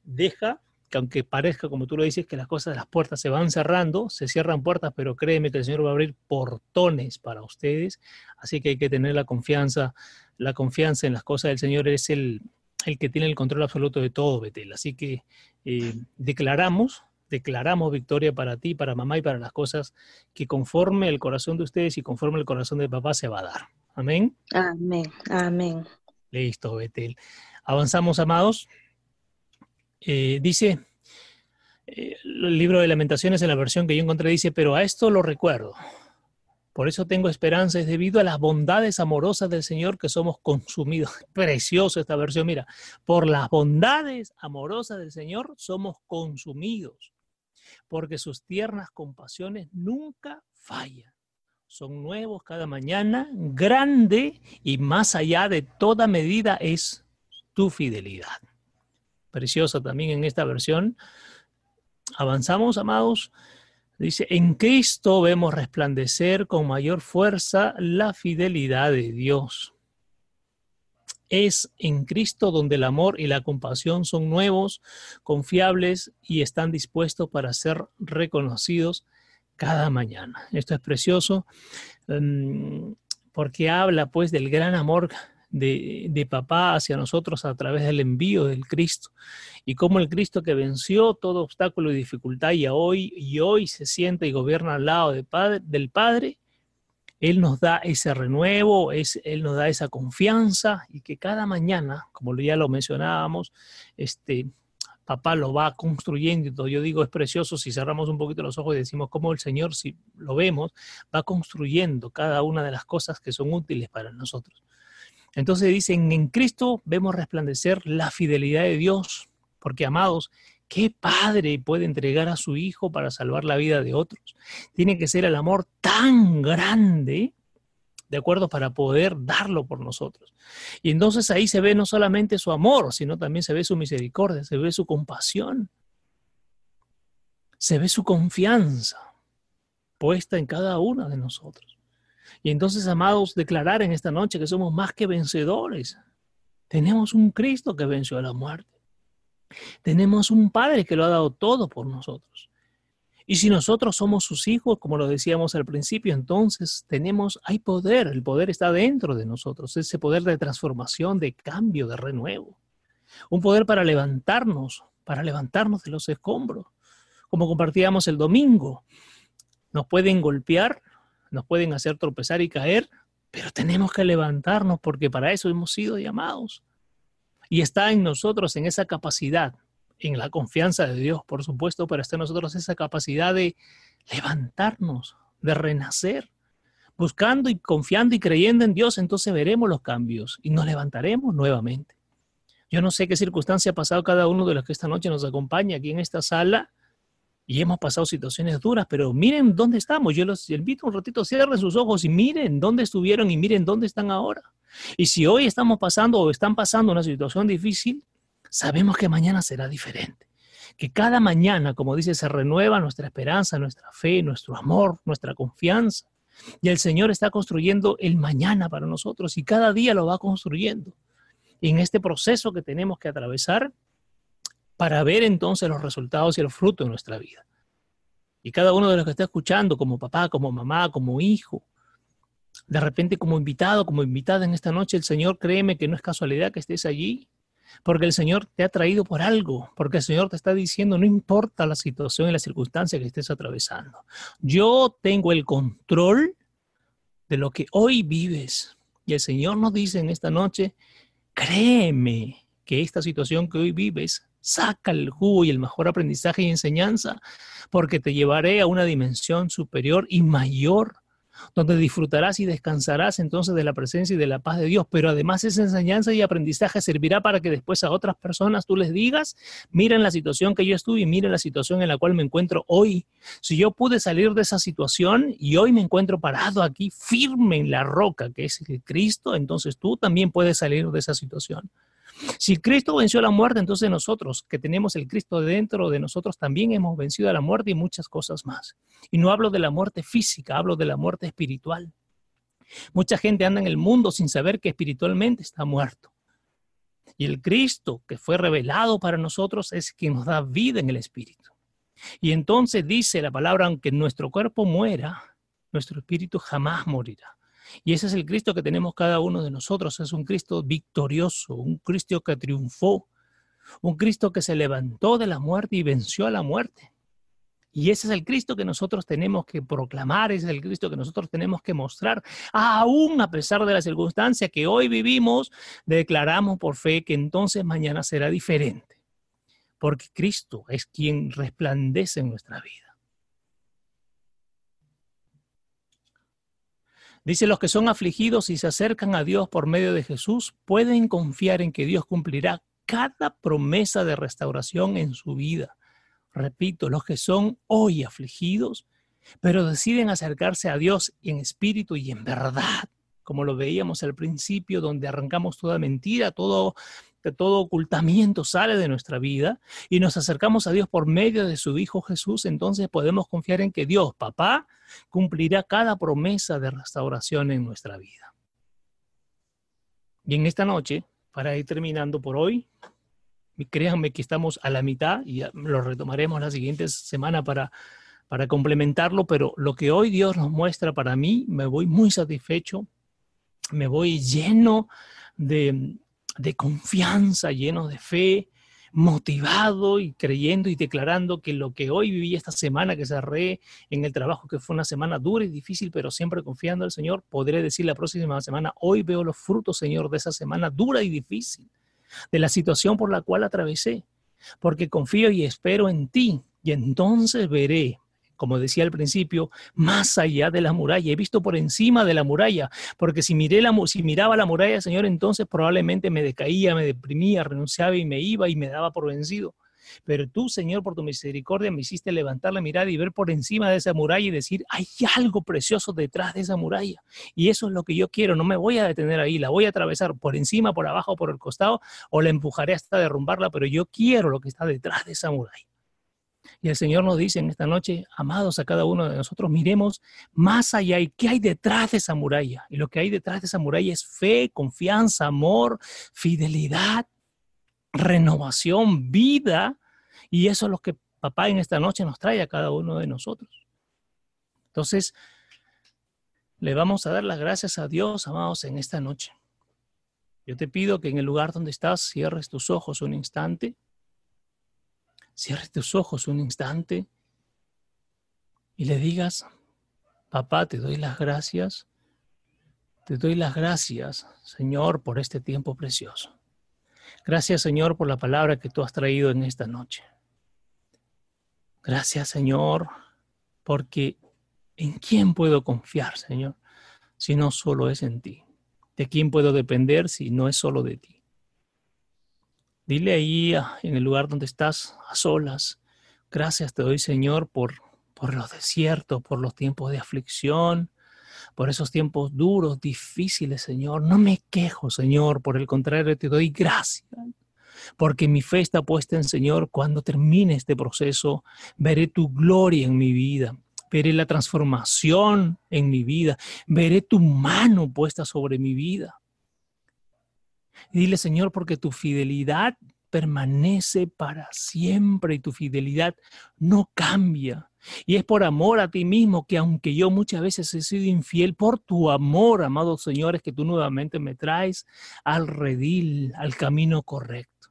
deja que aunque parezca, como tú lo dices, que las cosas, las puertas se van cerrando, se cierran puertas, pero créeme que el Señor va a abrir portones para ustedes, así que hay que tener la confianza, la confianza en las cosas del Señor es el, el que tiene el control absoluto de todo, Betel. Así que eh, declaramos, declaramos victoria para ti, para mamá y para las cosas que conforme el corazón de ustedes y conforme el corazón de papá se va a dar. Amén. Amén, amén. Listo, Betel. Avanzamos, amados. Eh, dice, eh, el libro de lamentaciones en la versión que yo encontré dice, pero a esto lo recuerdo. Por eso tengo esperanza, es debido a las bondades amorosas del Señor que somos consumidos. Preciosa esta versión, mira, por las bondades amorosas del Señor somos consumidos, porque sus tiernas compasiones nunca fallan. son nuevos cada mañana, grande y más allá de toda medida es tu fidelidad. Preciosa también en esta versión. Avanzamos, amados. Dice, en Cristo vemos resplandecer con mayor fuerza la fidelidad de Dios. Es en Cristo donde el amor y la compasión son nuevos, confiables y están dispuestos para ser reconocidos cada mañana. Esto es precioso em, porque habla pues del gran amor de, papá hacia nosotros a través del envío del Cristo y cómo el Cristo que venció todo obstáculo y dificultad y hoy, y hoy se siente y gobierna al lado padre, del Padre, Él nos da ese renuevo, es, Él nos da esa confianza y que cada mañana, como ya lo mencionábamos, este, papá lo va construyendo. Yo digo, es precioso si cerramos un poquito los ojos y decimos cómo el Señor, si lo vemos, va construyendo cada una de las cosas que son útiles para nosotros. Entonces dicen, en Cristo vemos resplandecer la fidelidad de Dios, porque amados, ¿qué padre puede entregar a su hijo para salvar la vida de otros? Tiene que ser el amor tan grande ¿de acuerdo? Para poder darlo por nosotros. Y entonces ahí se ve no solamente su amor, sino también se ve su misericordia, se ve su compasión, se ve su confianza puesta en cada una de nosotros. Y entonces, amados, declarar en esta noche que somos más que vencedores. Tenemos un Cristo que venció a la muerte. Tenemos un Padre que lo ha dado todo por nosotros. Y si nosotros somos sus hijos, como lo decíamos al principio, entonces tenemos, hay poder, el poder está dentro de nosotros, ese poder de transformación, de cambio, de renuevo. Un poder para levantarnos, para levantarnos de los escombros. Como compartíamos el domingo, nos pueden golpear, nos pueden hacer tropezar y caer, pero tenemos que levantarnos porque para eso hemos sido llamados. Y está en nosotros, en esa capacidad en la confianza de Dios, por supuesto, pero está en nosotros esa capacidad de levantarnos, de renacer, buscando y confiando y creyendo en Dios, entonces veremos los cambios y nos levantaremos nuevamente. Yo no sé qué circunstancia ha pasado cada uno de los que esta noche nos acompaña aquí en esta sala y hemos pasado situaciones duras, pero miren dónde estamos. Yo los invito un ratito, cierren sus ojos y miren dónde estuvieron y miren dónde están ahora. Y si hoy estamos pasando o están pasando una situación difícil, sabemos que mañana será diferente. Que cada mañana, como dice, se renueva nuestra esperanza, nuestra fe, nuestro amor, nuestra confianza. Y el Señor está construyendo el mañana para nosotros y cada día lo va construyendo. Y en este proceso que tenemos que atravesar para ver entonces los resultados y el fruto de nuestra vida. Y cada uno de los que está escuchando, como papá, como mamá, como hijo, de repente como invitado, como invitada en esta noche, el Señor créeme que no es casualidad que estés allí, porque el Señor te ha traído por algo, porque el Señor te está diciendo, no importa la situación y la circunstancia que estés atravesando, yo tengo el control de lo que hoy vives. Y el Señor nos dice en esta noche, créeme que esta situación que hoy vives saca el jugo y el mejor aprendizaje y enseñanza, porque te llevaré a una dimensión superior y mayor donde disfrutarás y descansarás entonces de la presencia y de la paz de Dios. Pero además esa enseñanza y aprendizaje servirá para que después a otras personas tú les digas, miren la situación que yo estuve y miren la situación en la cual me encuentro hoy. Si yo pude salir de esa situación y hoy me encuentro parado aquí firme en la roca que es Cristo, entonces tú también puedes salir de esa situación. Si Cristo venció la muerte, entonces nosotros, que tenemos el Cristo dentro de nosotros, también hemos vencido a la muerte y muchas cosas más. Y no hablo de la muerte física, hablo de la muerte espiritual. Mucha gente anda en el mundo sin saber que espiritualmente está muerto. Y el Cristo que fue revelado para nosotros es quien nos da vida en el espíritu. Y entonces dice la palabra, aunque nuestro cuerpo muera, nuestro espíritu jamás morirá. Y ese es el Cristo que tenemos cada uno de nosotros. Es un Cristo victorioso, un Cristo que triunfó, un Cristo que se levantó de la muerte y venció a la muerte. Y ese es el Cristo que nosotros tenemos que proclamar, ese es el Cristo que nosotros tenemos que mostrar. Aún a pesar de la circunstancia que hoy vivimos, declaramos por fe que entonces mañana será diferente. Porque Cristo es quien resplandece en nuestra vida. Dice, los que son afligidos y se acercan a Dios por medio de Jesús pueden confiar en que Dios cumplirá cada promesa de restauración en su vida. Repito, los que son hoy afligidos pero deciden acercarse a Dios en espíritu y en verdad, como lo veíamos al principio, donde arrancamos toda mentira, todo, todo ocultamiento sale de nuestra vida y nos acercamos a Dios por medio de su Hijo Jesús, entonces podemos confiar en que Dios, papá, cumplirá cada promesa de restauración en nuestra vida. Y en esta noche, para ir terminando por hoy, créanme que estamos a la mitad y lo retomaremos la siguiente semana para para complementarlo, pero lo que hoy Dios nos muestra para mí, me voy muy satisfecho, me voy lleno de, confianza, lleno de fe, motivado y creyendo y declarando que lo que hoy viví esta semana que cerré en el trabajo, que fue una semana dura y difícil, pero siempre confiando el Señor, podré decir la próxima semana, hoy veo los frutos, Señor, de esa semana dura y difícil, de la situación por la cual atravesé, porque confío y espero en ti, y entonces veré como decía al principio, más allá de la muralla. He visto por encima de la muralla, porque si, miré la, si miraba la muralla, Señor, entonces probablemente me decaía, me deprimía, renunciaba y me iba y me daba por vencido. Pero tú, Señor, por tu misericordia, me hiciste levantar la mirada y ver por encima de esa muralla y decir, hay algo precioso detrás de esa muralla. Y eso es lo que yo quiero. No me voy a detener ahí, la voy a atravesar por encima, por abajo, por el costado, o la empujaré hasta derrumbarla, pero yo quiero lo que está detrás de esa muralla. Y el Señor nos dice en esta noche, amados a cada uno de nosotros, miremos más allá y qué hay detrás de esa muralla. Y lo que hay detrás de esa muralla es fe, confianza, amor, fidelidad, renovación, vida. Y eso es lo que papá en esta noche nos trae a cada uno de nosotros. Entonces, le vamos a dar las gracias a Dios, amados, en esta noche. Yo te pido que en el lugar donde estás cierres tus ojos un instante cierres tus ojos un instante y le digas, papá, te doy las gracias, te doy las gracias, Señor, por este tiempo precioso. Gracias, Señor, por la palabra que tú has traído en esta noche. Gracias, Señor, porque ¿en quién puedo confiar, Señor, si no solo es en ti? ¿De quién puedo depender si no es solo de ti? Dile ahí en el lugar donde estás, a solas, gracias te doy Señor por, por los desiertos, por los tiempos de aflicción, por esos tiempos duros, difíciles, Señor. No me quejo, Señor, por el contrario, te doy gracias. Porque mi fe está puesta en Señor, cuando termine este proceso, veré tu gloria en mi vida, veré la transformación en mi vida, veré tu mano puesta sobre mi vida. Y dile, Señor, porque tu fidelidad permanece para siempre y tu fidelidad no cambia. Y es por amor a ti mismo que aunque yo muchas veces he sido infiel, por tu amor, amados señores, que tú nuevamente me traes al redil, al camino correcto.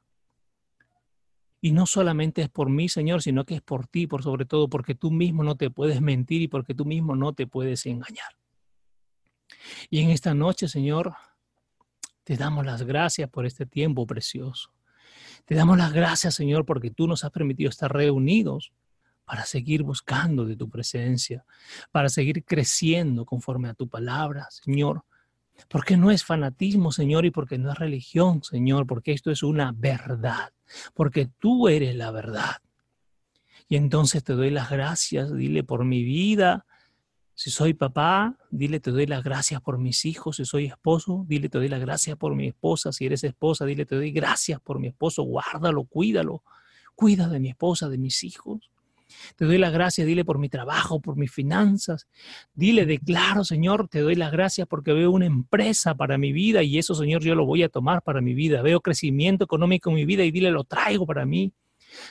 Y no solamente es por mí, Señor, sino que es por ti, por sobre todo, porque tú mismo no te puedes mentir y porque tú mismo no te puedes engañar. Y en esta noche, Señor, te damos las gracias por este tiempo precioso. Te damos las gracias, Señor, porque tú nos has permitido estar reunidos para seguir buscando de tu presencia, para seguir creciendo conforme a tu palabra, Señor. Porque no es fanatismo, Señor, y porque no es religión, Señor, porque esto es una verdad, porque tú eres la verdad. Y entonces te doy las gracias, dile, por mi vida, si soy papá, dile te doy las gracias por mis hijos. Si soy esposo, dile te doy las gracias por mi esposa. Si eres esposa, dile te doy gracias por mi esposo. Guárdalo, cuídalo. Cuida de mi esposa, de mis hijos. Te doy las gracias, dile por mi trabajo, por mis finanzas. Dile, declaro, Señor, te doy las gracias porque veo una empresa para mi vida y eso, Señor, yo lo voy a tomar para mi vida. Veo crecimiento económico en mi vida y dile, lo traigo para mí.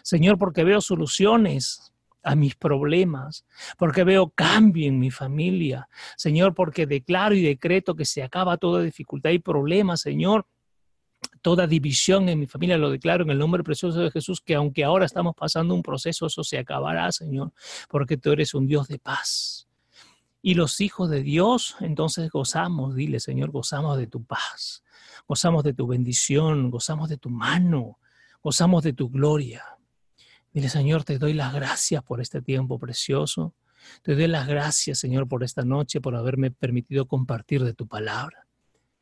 Señor, porque veo soluciones a mis problemas, porque veo cambio en mi familia, Señor, porque declaro y decreto que se acaba toda dificultad y problema, Señor. Toda división en mi familia lo declaro en el nombre precioso de Jesús, que aunque ahora estamos pasando un proceso, eso se acabará, Señor, porque tú eres un Dios de paz. Y los hijos de Dios, entonces gozamos, dile, Señor, gozamos de tu paz, gozamos de tu bendición, gozamos de tu mano, gozamos de tu gloria. Dile, Señor, te doy las gracias por este tiempo precioso. Te doy las gracias, Señor, por esta noche, por haberme permitido compartir de tu palabra.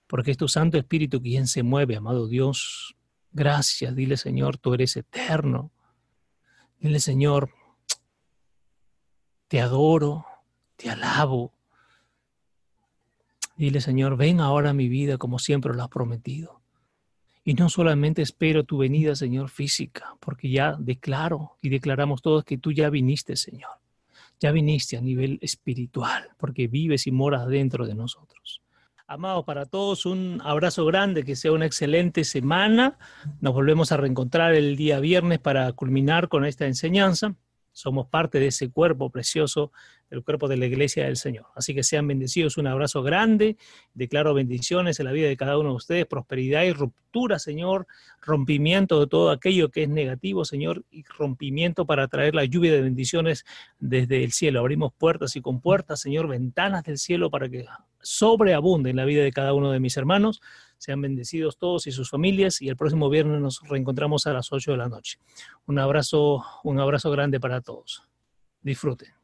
Porque es tu Santo Espíritu quien se mueve, amado Dios. Gracias, dile, Señor, tú eres eterno. Dile, Señor, te adoro, te alabo. Dile, Señor, ven ahora a mi vida como siempre lo has prometido. Y no solamente espero tu venida, Señor, física, porque ya declaro y declaramos todos que tú ya viniste, Señor. Ya viniste a nivel espiritual, porque vives y moras dentro de nosotros. Amados, para todos un abrazo grande, que sea una excelente semana. Nos volvemos a reencontrar el día viernes para culminar con esta enseñanza. Somos parte de ese cuerpo precioso, el cuerpo de la iglesia del Señor. Así que sean bendecidos, un abrazo grande. Declaro bendiciones en la vida de cada uno de ustedes, prosperidad y ruptura, Señor, rompimiento de todo aquello que es negativo, Señor, y rompimiento para traer la lluvia de bendiciones desde el cielo. Abrimos puertas y con puertas, Señor, ventanas del cielo para que sobreabunde en la vida de cada uno de mis hermanos. Sean bendecidos todos y sus familias y el próximo viernes nos reencontramos a las 8 de la noche. Un abrazo, un abrazo grande para todos. Disfruten.